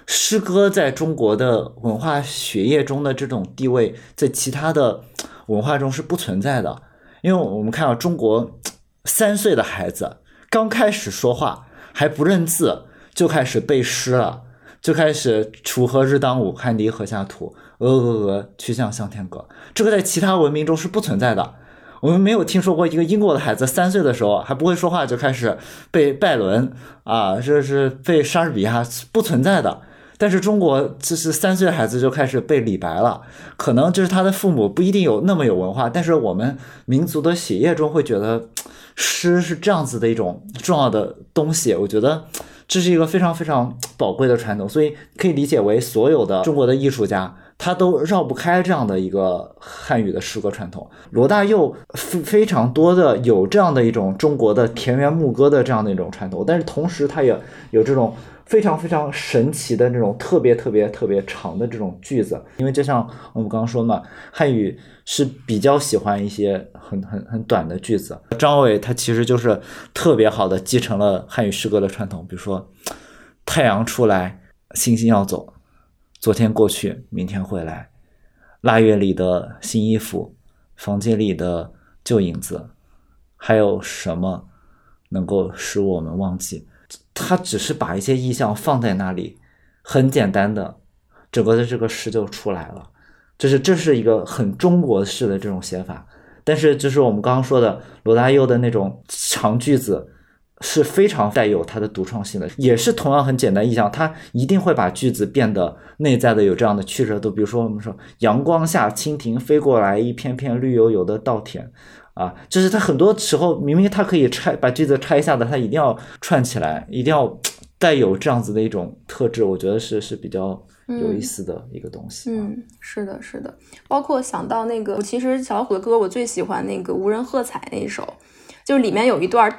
诗歌在中国的文化血液中的这种地位，在其他的文化中是不存在的。因为我们看到中国三岁的孩子刚开始说话还不认字，就开始背诗了。就开始“锄禾日当午，汗滴禾下土，鹅鹅鹅，曲项向天歌”。这个在其他文明中是不存在的。我们没有听说过一个英国的孩子三岁的时候还不会说话就开始背拜伦啊，这是背莎士比亚，不存在的。但是中国就是三岁的孩子就开始背李白了，可能就是他的父母不一定有那么有文化，但是我们民族的血液中会觉得诗是这样子的一种重要的东西。我觉得这是一个非常非常宝贵的传统，所以可以理解为所有的中国的艺术家。他都绕不开这样的一个汉语的诗歌传统。罗大佑非非常多的有这样的一种中国的田园牧歌的这样的一种传统，但是同时他也有这种非常非常神奇的这种特别特别特别长的这种句子。因为就像我们刚刚说嘛，汉语是比较喜欢一些很很很短的句子。张伟他其实就是特别好的继承了汉语诗歌的传统，比如说太阳出来，星星要走。昨天过去，明天会来。腊月里的新衣服，房间里的旧影子，还有什么能够使我们忘记？他只是把一些意象放在那里，很简单的，整个的这个诗就出来了。这是这是一个很中国式的这种写法，但是就是我们刚刚说的罗大佑的那种长句子。是非常带有它的独创性的，也是同样很简单意象，它一定会把句子变得内在的有这样的曲折度。比如说，我们说阳光下蜻蜓飞过来，一片片绿油油的稻田，啊，就是它很多时候明明它可以拆把句子拆一下的，它一定要串起来，一定要带有这样子的一种特质。我觉得是是比较有意思的一个东西。嗯，是的，是的，包括想到那个，其实小老虎的歌我最喜欢那个无人喝彩那一首，就是里面有一段。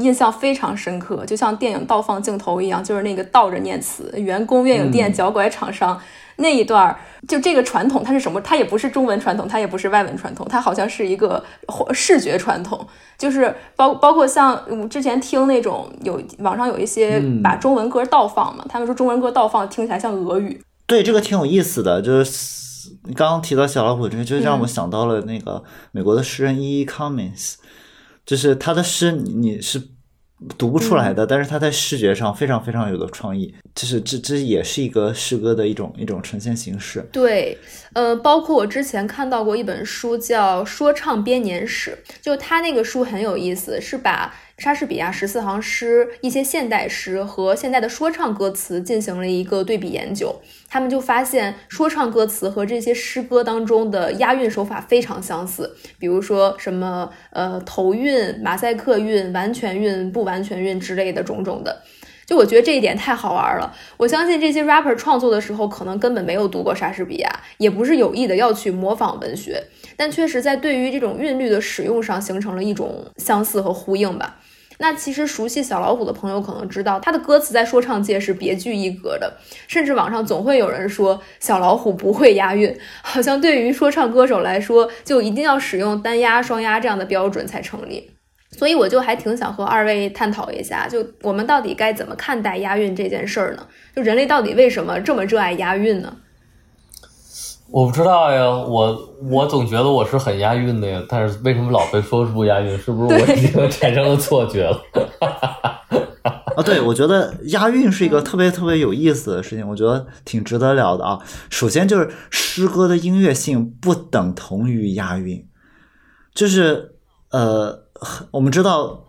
印象非常深刻，就像电影倒放镜头一样，就是那个倒着念词，员工、月影店、脚拐厂商、那一段，就这个传统，它是什么？它也不是中文传统，它也不是外文传统，它好像是一个视觉传统，就是包包括像我之前听那种有网上有一些把中文歌倒放嘛，他们说中文歌倒放听起来像俄语。对，这个挺有意思的，就是你刚刚提到小老虎这个，就让我想到了那个美国的诗人 E.E. Cummings。就是他的诗，你是读不出来的，但是他在视觉上非常非常有的创意，就是这这也是一个诗歌的一种一种呈现形式。对，呃，包括我之前看到过一本书叫《说唱编年史》，就他那个书很有意思，是把莎士比亚十四行诗、一些现代诗和现代的说唱歌词进行了一个对比研究。他们就发现，说唱歌词和这些诗歌当中的押韵手法非常相似，比如说什么呃头韵、马赛克韵、完全韵、不完全韵之类的种种的。就我觉得这一点太好玩了。我相信这些 rapper 创作的时候，可能根本没有读过莎士比亚，也不是有意的要去模仿文学，但确实在对于这种韵律的使用上形成了一种相似和呼应吧。那其实熟悉小老虎的朋友可能知道，他的歌词在说唱界是别具一格的，甚至网上总会有人说小老虎不会押韵，好像对于说唱歌手来说，就一定要使用单押、双押这样的标准才成立。所以我就还挺想和二位探讨一下，就我们到底该怎么看待押韵这件事儿呢？就人类到底为什么这么热爱押韵呢？我不知道呀，我我总觉得我是很押韵的呀，但是为什么老被说是不押韵？是不是我已经产生了错觉了？啊，对，我觉得押韵是一个特别特别有意思的事情，我觉得挺值得聊的啊。首先就是诗歌的音乐性不等同于押韵，就是呃。我们知道，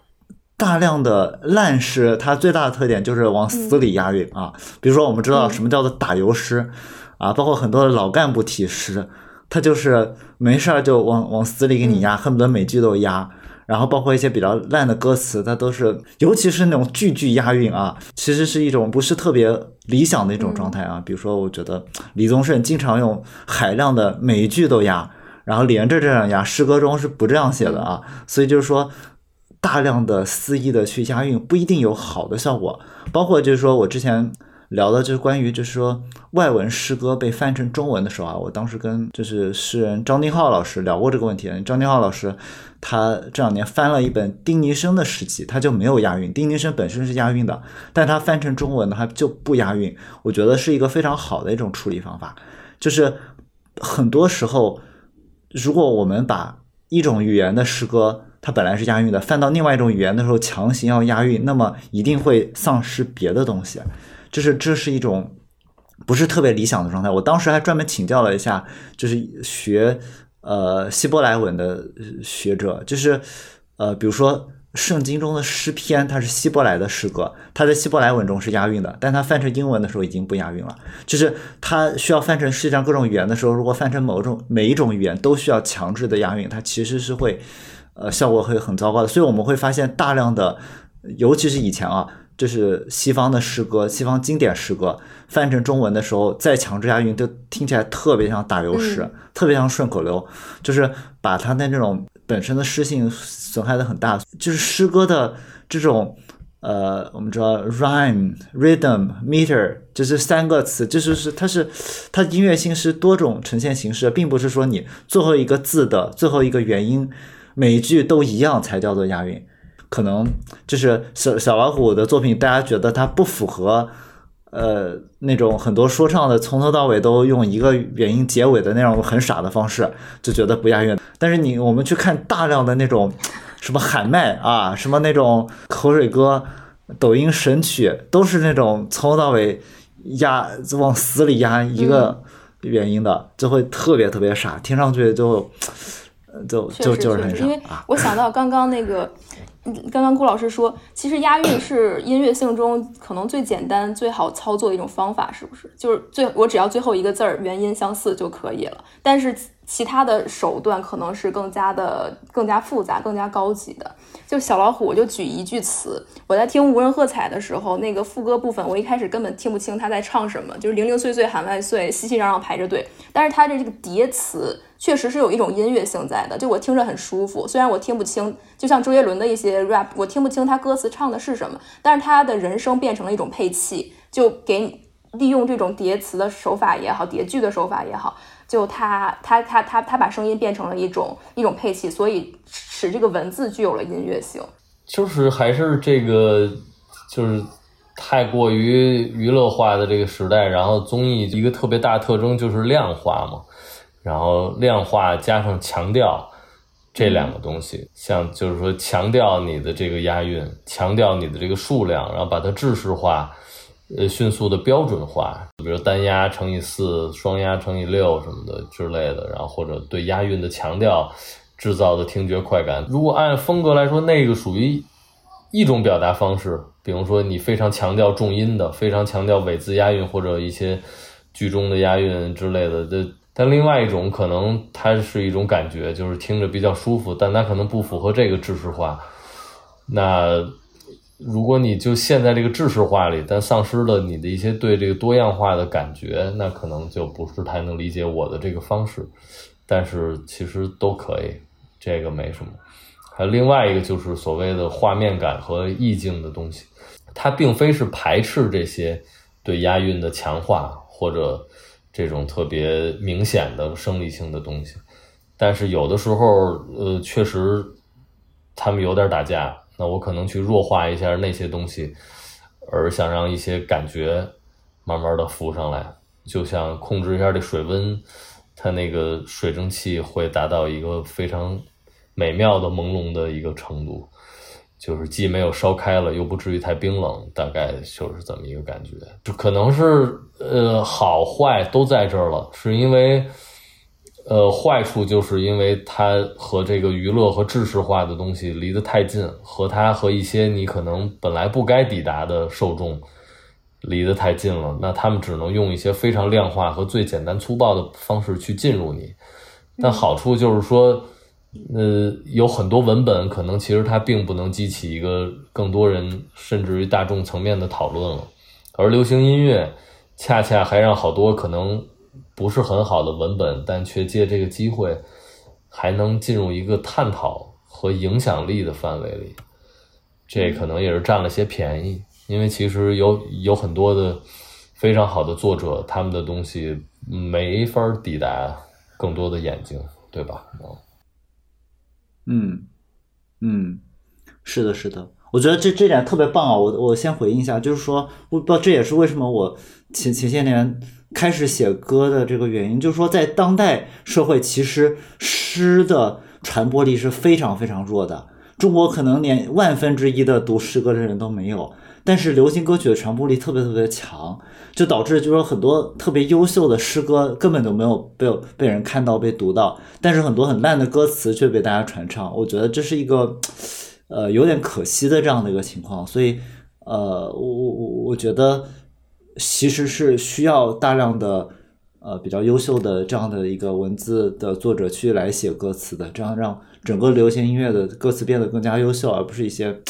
大量的烂诗，它最大的特点就是往死里押韵啊。比如说，我们知道什么叫做打油诗啊，包括很多的老干部体诗，他就是没事儿就往往死里给你压，恨不得每句都压。然后包括一些比较烂的歌词，它都是，尤其是那种句句押韵啊，其实是一种不是特别理想的一种状态啊。比如说，我觉得李宗盛经常用海量的每一句都押。然后连着这样押，诗歌中是不这样写的啊，所以就是说，大量的肆意的去押韵不一定有好的效果。包括就是说我之前聊的就是关于就是说外文诗歌被翻成中文的时候啊，我当时跟就是诗人张定浩老师聊过这个问题。张定浩老师他这两年翻了一本丁尼生的诗集，他就没有押韵。丁尼生本身是押韵的，但他翻成中文的他就不押韵。我觉得是一个非常好的一种处理方法，就是很多时候。如果我们把一种语言的诗歌，它本来是押韵的，翻到另外一种语言的时候强行要押韵，那么一定会丧失别的东西，就是这是一种不是特别理想的状态。我当时还专门请教了一下，就是学呃希伯来文的学者，就是呃比如说。圣经中的诗篇，它是希伯来的诗歌，它在希伯来文中是押韵的，但它翻成英文的时候已经不押韵了。就是它需要翻成世界上各种语言的时候，如果翻成某种每一种语言都需要强制的押韵，它其实是会，呃，效果会很糟糕的。所以我们会发现大量的，尤其是以前啊，就是西方的诗歌，西方经典诗歌翻成中文的时候再强制押韵，就听起来特别像打油诗，特别像顺口溜，就是把它的那种。本身的诗性损害的很大，就是诗歌的这种，呃，我们知道 rhyme、rhythm、meter，就是三个词，就是是它是它音乐性是多种呈现形式，并不是说你最后一个字的最后一个元音每一句都一样才叫做押韵，可能就是小小老虎的作品，大家觉得它不符合。呃，那种很多说唱的从头到尾都用一个元音结尾的那种很傻的方式，就觉得不押韵。但是你我们去看大量的那种什么喊麦啊，什么那种口水歌、抖音神曲，都是那种从头到尾压往死里压一个元音的，就会特别特别傻，听上去就就就就是很傻。因为我想到刚刚那个。刚刚顾老师说，其实押韵是音乐性中可能最简单、最好操作的一种方法，是不是？就是最我只要最后一个字儿原音相似就可以了。但是其他的手段可能是更加的、更加复杂、更加高级的。就小老虎，我就举一句词，我在听《无人喝彩》的时候，那个副歌部分，我一开始根本听不清他在唱什么，就是零零碎碎喊万岁，熙熙攘攘排着队。但是他的这个叠词。确实是有一种音乐性在的，就我听着很舒服。虽然我听不清，就像周杰伦的一些 rap，我听不清他歌词唱的是什么，但是他的人声变成了一种配器，就给你利用这种叠词的手法也好，叠句的手法也好，就他他他他他把声音变成了一种一种配器，所以使这个文字具有了音乐性。就是还是这个，就是太过于娱乐化的这个时代，然后综艺一个特别大特征就是量化嘛。然后量化加上强调这两个东西，像就是说强调你的这个押韵，强调你的这个数量，然后把它制式化，呃，迅速的标准化，比如单押乘以四，双押乘以六什么的之类的，然后或者对押韵的强调制造的听觉快感。如果按风格来说，那个属于一种表达方式，比如说你非常强调重音的，非常强调尾字押韵或者一些句中的押韵之类的，这。但另外一种可能，它是一种感觉，就是听着比较舒服，但它可能不符合这个知识化。那如果你就陷在这个知识化里，但丧失了你的一些对这个多样化的感觉，那可能就不是太能理解我的这个方式。但是其实都可以，这个没什么。还有另外一个就是所谓的画面感和意境的东西，它并非是排斥这些对押韵的强化或者这种特别明显的生理性的东西，但是有的时候，呃，确实他们有点打架，那我可能去弱化一下那些东西，而想让一些感觉慢慢的浮上来，就像控制一下这水温，它那个水蒸气会达到一个非常。美妙的朦胧的一个程度，就是既没有烧开了，又不至于太冰冷，大概就是这么一个感觉。就可能是呃好坏都在这儿了，是因为呃坏处就是因为它和这个娱乐和知识化的东西离得太近，和它和一些你可能本来不该抵达的受众离得太近了，那他们只能用一些非常量化和最简单粗暴的方式去进入你。但好处就是说。呃，有很多文本可能其实它并不能激起一个更多人甚至于大众层面的讨论了，而流行音乐恰恰还让好多可能不是很好的文本，但却借这个机会还能进入一个探讨和影响力的范围里，这可能也是占了些便宜，因为其实有有很多的非常好的作者，他们的东西没法抵达更多的眼睛，对吧？嗯，嗯，是的，是的，我觉得这这点特别棒啊！我我先回应一下，就是说，我不知道这也是为什么我前前些年开始写歌的这个原因，就是说，在当代社会，其实诗的传播力是非常非常弱的，中国可能连万分之一的读诗歌的人都没有。但是流行歌曲的传播力特别特别强，就导致就是说很多特别优秀的诗歌根本都没有被被人看到被读到，但是很多很烂的歌词却被大家传唱。我觉得这是一个，呃，有点可惜的这样的一个情况。所以，呃，我我我我觉得其实是需要大量的呃比较优秀的这样的一个文字的作者去来写歌词的，这样让整个流行音乐的歌词变得更加优秀，而不是一些。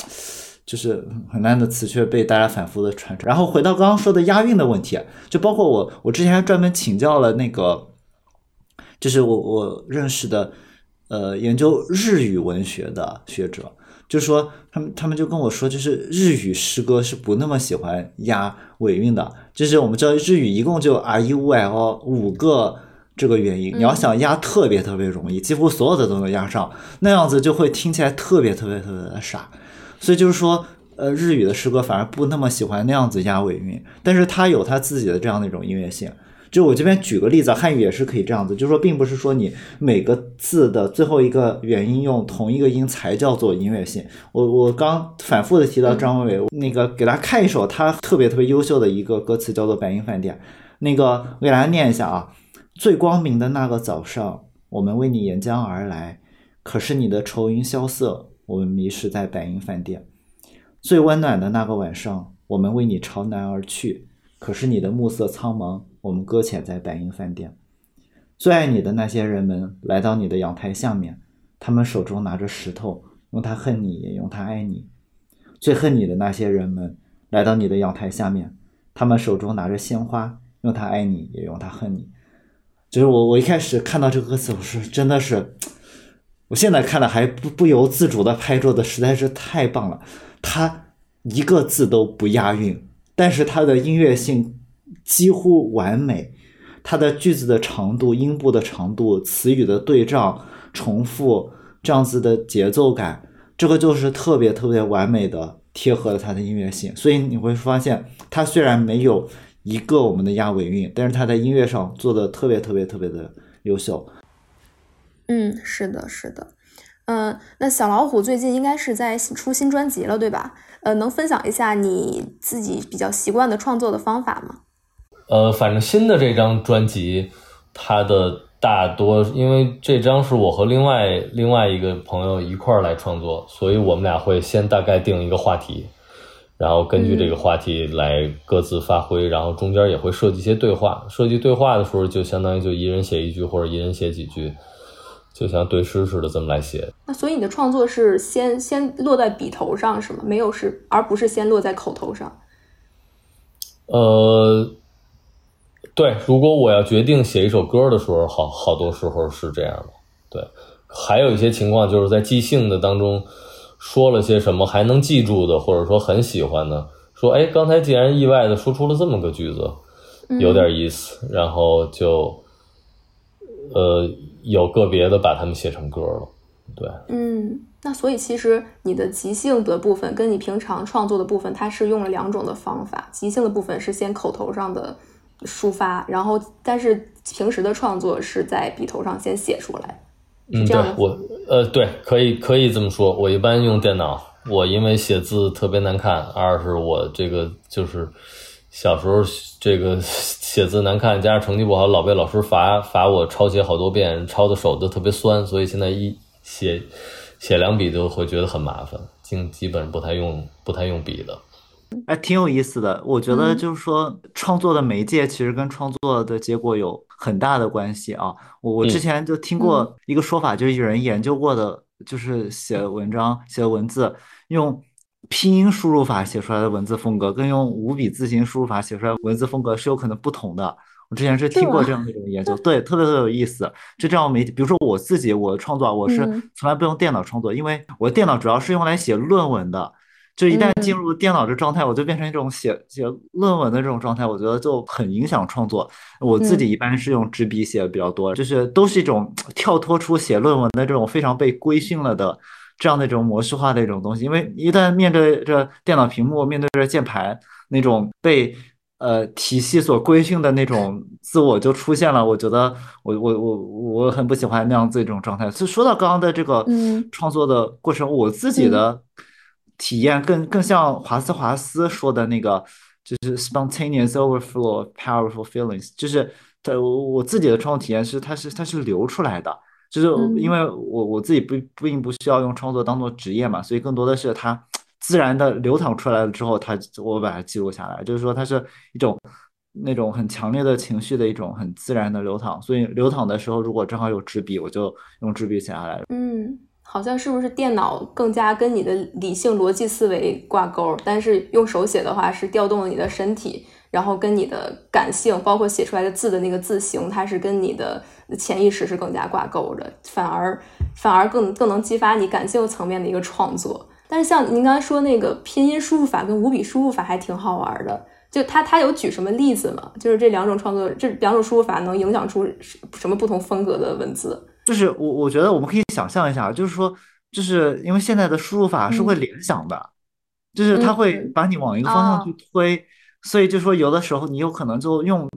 就是很烂的词却被大家反复的传承。然后回到刚刚说的押韵的问题，就包括我，我之前还专门请教了那个，就是我我认识的，呃，研究日语文学的学者，就说他们他们就跟我说，就是日语诗歌是不那么喜欢押尾韵的。就是我们知道日语一共就 r e u l 五个这个元音，你要想押特别特别容易，几乎所有的都能押上，那样子就会听起来特别特别特别的傻。所以就是说，呃，日语的诗歌反而不那么喜欢那样子押尾韵，但是它有它自己的这样的一种音乐性。就我这边举个例子，汉语也是可以这样子，就是说，并不是说你每个字的最后一个元音用同一个音才叫做音乐性。我我刚反复的提到张伟伟，那个给大家看一首他特别特别优秀的一个歌词，叫做《白银饭店》。那个我给大家念一下啊：最光明的那个早上，我们为你沿江而来，可是你的愁云萧瑟。我们迷失在白银饭店，最温暖的那个晚上，我们为你朝南而去。可是你的暮色苍茫，我们搁浅在白银饭店。最爱你的那些人们来到你的阳台下面，他们手中拿着石头，用它恨你，也用它爱你。最恨你的那些人们来到你的阳台下面，他们手中拿着鲜花，用它爱你，也用它恨你。就是我，我一开始看到这个歌词，我说真的是。我现在看了还不不由自主的拍桌子，实在是太棒了。它一个字都不押韵，但是它的音乐性几乎完美。它的句子的长度、音部的长度、词语的对仗、重复这样子的节奏感，这个就是特别特别完美的贴合了它的音乐性。所以你会发现，它虽然没有一个我们的押尾韵，但是它在音乐上做的特别特别特别的优秀。嗯，是的，是的，嗯，那小老虎最近应该是在出新专辑了，对吧？呃，能分享一下你自己比较习惯的创作的方法吗？呃，反正新的这张专辑，它的大多因为这张是我和另外另外一个朋友一块儿来创作，所以我们俩会先大概定一个话题，然后根据这个话题来各自发挥，然后中间也会设计一些对话。设计对话的时候，就相当于就一人写一句或者一人写几句。就像对诗似的这么来写，那所以你的创作是先先落在笔头上是吗？没有是，而不是先落在口头上。呃，对，如果我要决定写一首歌的时候，好好多时候是这样的。对，还有一些情况就是在即兴的当中说了些什么还能记住的，或者说很喜欢的，说哎，刚才竟然意外的说出了这么个句子，有点意思，然后就呃有个别的把它们写成歌了，对，嗯，那所以其实你的即兴的部分跟你平常创作的部分，它是用了两种的方法，即兴的部分是先口头上的抒发，然后但是平时的创作是在笔头上先写出来。嗯，对我，呃，对，可以可以这么说。我一般用电脑，我因为写字特别难看，二是我这个就是小时候这个 写字难看，加上成绩不好，老被老师罚罚我抄写好多遍，抄的手都特别酸，所以现在一写写两笔都会觉得很麻烦，经基本不太用不太用笔的。哎，挺有意思的。我觉得就是说，创作的媒介其实跟创作的结果有很大的关系啊。我我之前就听过一个说法，就是有人研究过的，就是写文章、写文字，用拼音输入法写出来的文字风格，跟用五笔字形输入法写出来文字风格是有可能不同的。我之前是听过这样的一种研究，对，特别特别有意思。就这样媒体，比如说我自己，我创作，我是从来不用电脑创作，因为我电脑主要是用来写论文的。就一旦进入电脑的状态，我就变成一种写写论文的这种状态，我觉得就很影响创作。我自己一般是用纸笔写的比较多，就是都是一种跳脱出写论文的这种非常被规训了的这样的一种模式化的一种东西。因为一旦面对着电脑屏幕，面对着键盘，那种被呃体系所规训的那种自我就出现了。我觉得我我我我很不喜欢那样子一种状态。就说到刚刚的这个创作的过程，我自己的。体验更更像华斯华斯说的那个，就是 spontaneous overflow of powerful feelings，就是他我我自己的创作体验是它是它是流出来的，就是因为我我自己不并不需要用创作当做职业嘛，所以更多的是它自然的流淌出来了之后，它我把它记录下来，就是说它是一种那种很强烈的情绪的一种很自然的流淌，所以流淌的时候如果正好有纸笔，我就用纸笔写下来。嗯。好像是不是电脑更加跟你的理性逻辑思维挂钩，但是用手写的话是调动了你的身体，然后跟你的感性，包括写出来的字的那个字形，它是跟你的潜意识是更加挂钩的，反而反而更更能激发你感性层面的一个创作。但是像您刚才说那个拼音输入法跟五笔输入法还挺好玩的，就他他有举什么例子吗？就是这两种创作，这两种输入法能影响出什么不同风格的文字？就是我，我觉得我们可以想象一下，就是说，就是因为现在的输入法是会联想的，就是它会把你往一个方向去推，所以就说有的时候你有可能就用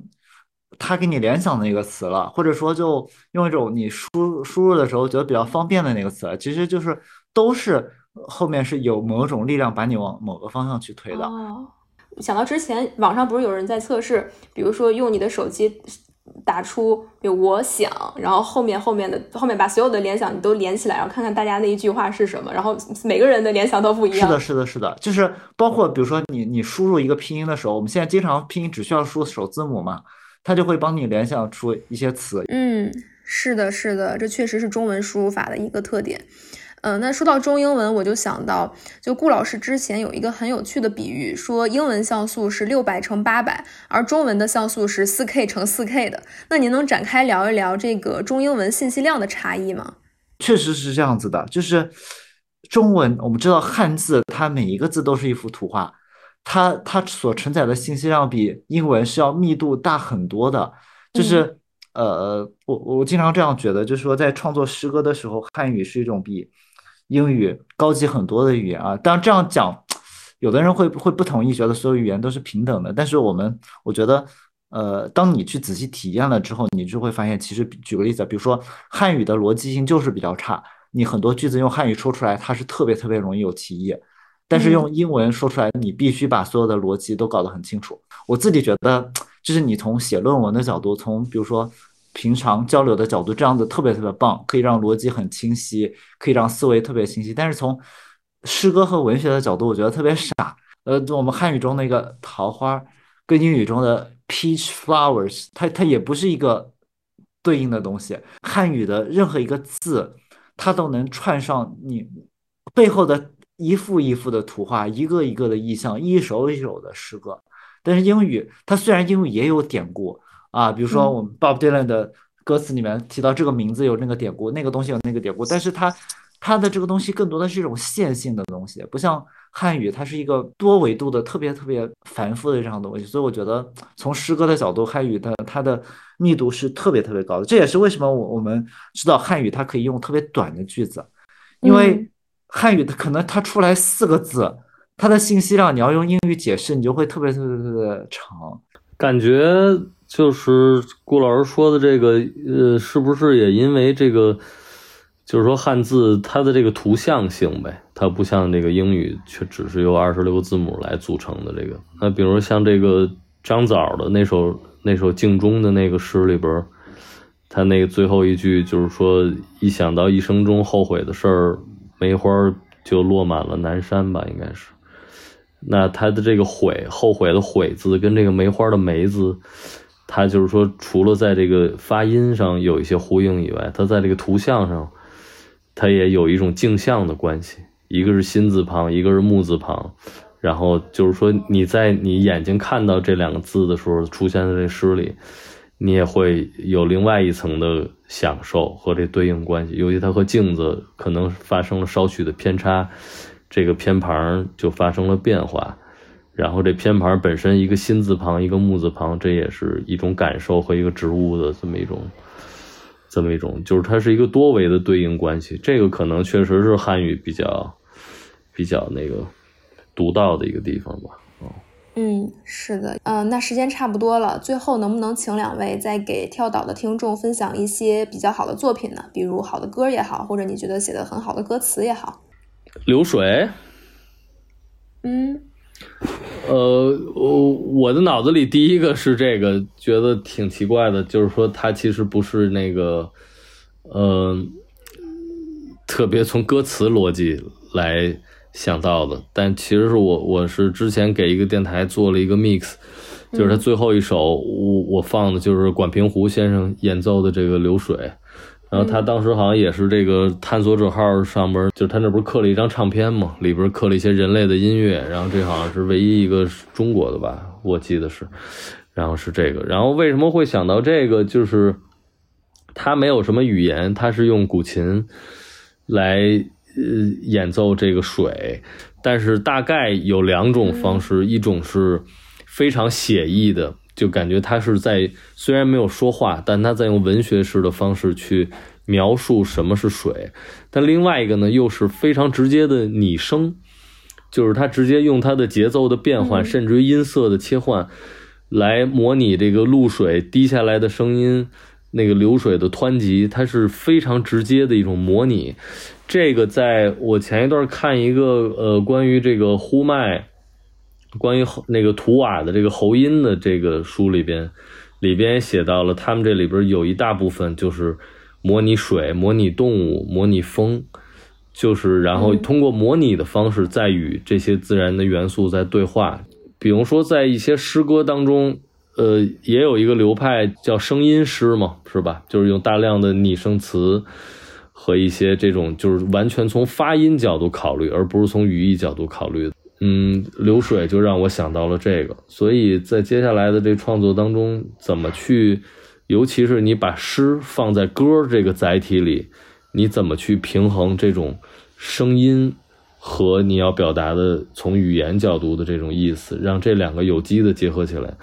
它给你联想的一个词了，或者说就用一种你输输入的时候觉得比较方便的那个词，其实就是都是后面是有某种力量把你往某个方向去推的。哦，想到之前网上不是有人在测试，比如说用你的手机。打出有我想，然后后面后面的后面把所有的联想你都连起来，然后看看大家那一句话是什么，然后每个人的联想都不一样。是的，是的，是的，就是包括比如说你你输入一个拼音的时候，我们现在经常拼音只需要输首字母嘛，它就会帮你联想出一些词。嗯，是的，是的，这确实是中文输入法的一个特点。嗯，那说到中英文，我就想到，就顾老师之前有一个很有趣的比喻，说英文像素是六百乘八百，而中文的像素是四 K 乘四 K 的。那您能展开聊一聊这个中英文信息量的差异吗？确实是这样子的，就是中文我们知道汉字，它每一个字都是一幅图画，它它所承载的信息量比英文是要密度大很多的。就是呃，我我经常这样觉得，就是说在创作诗歌的时候，汉语是一种比英语高级很多的语言啊，当然这样讲，有的人会会不同意，觉得所有语言都是平等的。但是我们，我觉得，呃，当你去仔细体验了之后，你就会发现，其实举个例子，比如说汉语的逻辑性就是比较差，你很多句子用汉语说出来，它是特别特别容易有歧义，但是用英文说出来，你必须把所有的逻辑都搞得很清楚。我自己觉得，就是你从写论文的角度，从比如说。平常交流的角度，这样子特别特别棒，可以让逻辑很清晰，可以让思维特别清晰。但是从诗歌和文学的角度，我觉得特别傻。呃，我们汉语中那个桃花，跟英语中的 peach flowers，它它也不是一个对应的东西。汉语的任何一个字，它都能串上你背后的一幅一幅的图画，一个一个的意象，一首一首的诗歌。但是英语，它虽然英语也有典故。啊，比如说我们 Bob Dylan 的歌词里面提到这个名字有那个典故，那个东西有那个典故，但是它它的这个东西更多的是一种线性的东西，不像汉语，它是一个多维度的、特别特别繁复的这样的东西。所以我觉得从诗歌的角度，汉语的它的密度是特别特别高的。这也是为什么我我们知道汉语它可以用特别短的句子，因为汉语的可能它出来四个字，它的信息量你要用英语解释，你就会特别特别特别长。感觉就是顾老师说的这个，呃，是不是也因为这个，就是说汉字它的这个图像性呗，它不像这个英语，却只是由二十六个字母来组成的这个。那比如像这个张枣的那首那首敬钟的那个诗里边，他那个最后一句就是说，一想到一生中后悔的事儿，梅花就落满了南山吧，应该是。那他的这个悔，后悔的悔字跟这个梅花的梅字，他就是说，除了在这个发音上有一些呼应以外，他在这个图像上，他也有一种镜像的关系。一个是心字旁，一个是木字旁，然后就是说，你在你眼睛看到这两个字的时候，出现在这诗里，你也会有另外一层的享受和这对应关系。尤其它和镜子可能发生了稍许的偏差。这个偏旁就发生了变化，然后这偏旁本身一个心字旁一个木字旁，这也是一种感受和一个植物的这么一种，这么一种，就是它是一个多维的对应关系。这个可能确实是汉语比较比较那个独到的一个地方吧。哦，嗯，是的，嗯，那时间差不多了，最后能不能请两位再给跳岛的听众分享一些比较好的作品呢？比如好的歌也好，或者你觉得写的很好的歌词也好。流水，嗯，呃，我我的脑子里第一个是这个，觉得挺奇怪的，就是说它其实不是那个，嗯，特别从歌词逻辑来想到的，但其实是我我是之前给一个电台做了一个 mix，就是他最后一首我我放的就是管平湖先生演奏的这个流水。然后他当时好像也是这个探索者号上边，就他那不是刻了一张唱片嘛，里边刻了一些人类的音乐，然后这好像是唯一一个中国的吧，我记得是，然后是这个，然后为什么会想到这个？就是他没有什么语言，他是用古琴来呃演奏这个水，但是大概有两种方式，一种是非常写意的。就感觉他是在虽然没有说话，但他在用文学式的方式去描述什么是水。但另外一个呢，又是非常直接的拟声，就是他直接用他的节奏的变换，甚至于音色的切换，来模拟这个露水滴下来的声音，那个流水的湍急，它是非常直接的一种模拟。这个在我前一段看一个呃关于这个呼麦。关于那个图瓦的这个喉音的这个书里边，里边写到了，他们这里边有一大部分就是模拟水、模拟动物、模拟风，就是然后通过模拟的方式在与这些自然的元素在对话。比如说在一些诗歌当中，呃，也有一个流派叫声音诗嘛，是吧？就是用大量的拟声词和一些这种，就是完全从发音角度考虑，而不是从语义角度考虑的。嗯，流水就让我想到了这个，所以在接下来的这创作当中，怎么去，尤其是你把诗放在歌这个载体里，你怎么去平衡这种声音和你要表达的从语言角度的这种意思，让这两个有机的结合起来，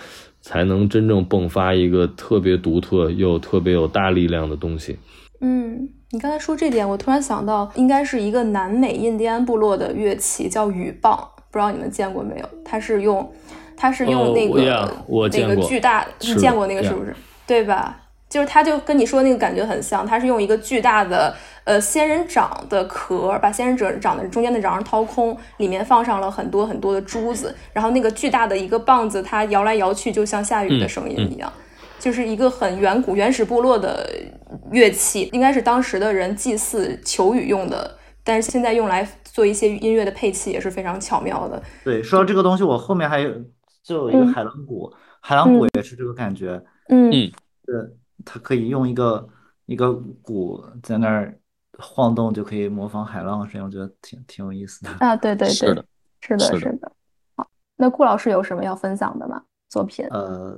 才能真正迸发一个特别独特又特别有大力量的东西。嗯，你刚才说这点，我突然想到，应该是一个南美印第安部落的乐器，叫雨棒。不知道你们见过没有？它是用，它是用那个那个巨大，你见过那个是不是？对吧？就是它就跟你说那个感觉很像，它是用一个巨大的呃仙人掌的壳，把仙人掌掌的中间的瓤掏空，里面放上了很多很多的珠子，然后那个巨大的一个棒子，它摇来摇去，就像下雨的声音一样，就是一个很远古原始部落的乐器，应该是当时的人祭祀求雨用的，但是现在用来。做一些音乐的配器也是非常巧妙的。对，说到这个东西，我后面还有就有一个海浪鼓，海浪鼓也是这个感觉。嗯，是它可以用一个一个鼓在那儿晃动，就可以模仿海浪的声音，我觉得挺挺有意思的。啊，对对对，是的，是的，是的。好，那顾老师有什么要分享的吗？作品？呃，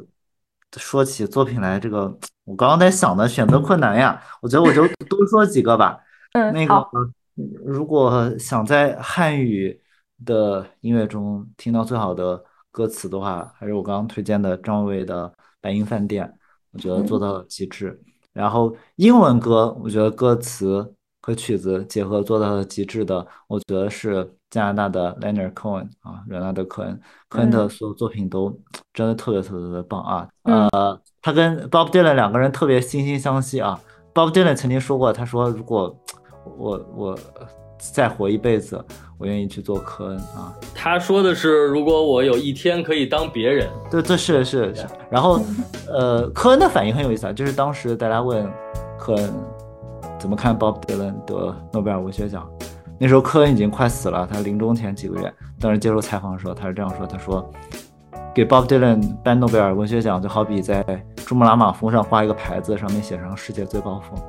说起作品来，这个我刚刚在想的选择困难呀，我觉得我就多说几个吧。嗯，那个，如果想在汉语的音乐中听到最好的歌词的话，还是我刚刚推荐的张伟的《白银饭店》，我觉得做到了极致。然后英文歌，我觉得歌词和曲子结合做到了极致的，我觉得是加拿大的 Leonard Cohen 啊，伦纳德·科恩，科恩的所有作品都真的特别特别的棒啊。呃，他跟 Bob Dylan 两个人特别惺惺相惜啊。Bob Dylan 曾经说过，他说如果我我再活一辈子，我愿意去做科恩啊。他说的是，如果我有一天可以当别人，对，这是是是。然后，呃，科恩的反应很有意思啊，就是当时大家问科恩怎么看 Bob Dylan 得诺贝尔文学奖，那时候科恩已经快死了，他临终前几个月，当时接受采访的时候，他是这样说，他说给 Bob Dylan 颁诺贝尔文学奖，就好比在珠穆朗玛峰上挂一个牌子，上面写上世界最高峰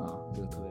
啊，就特别。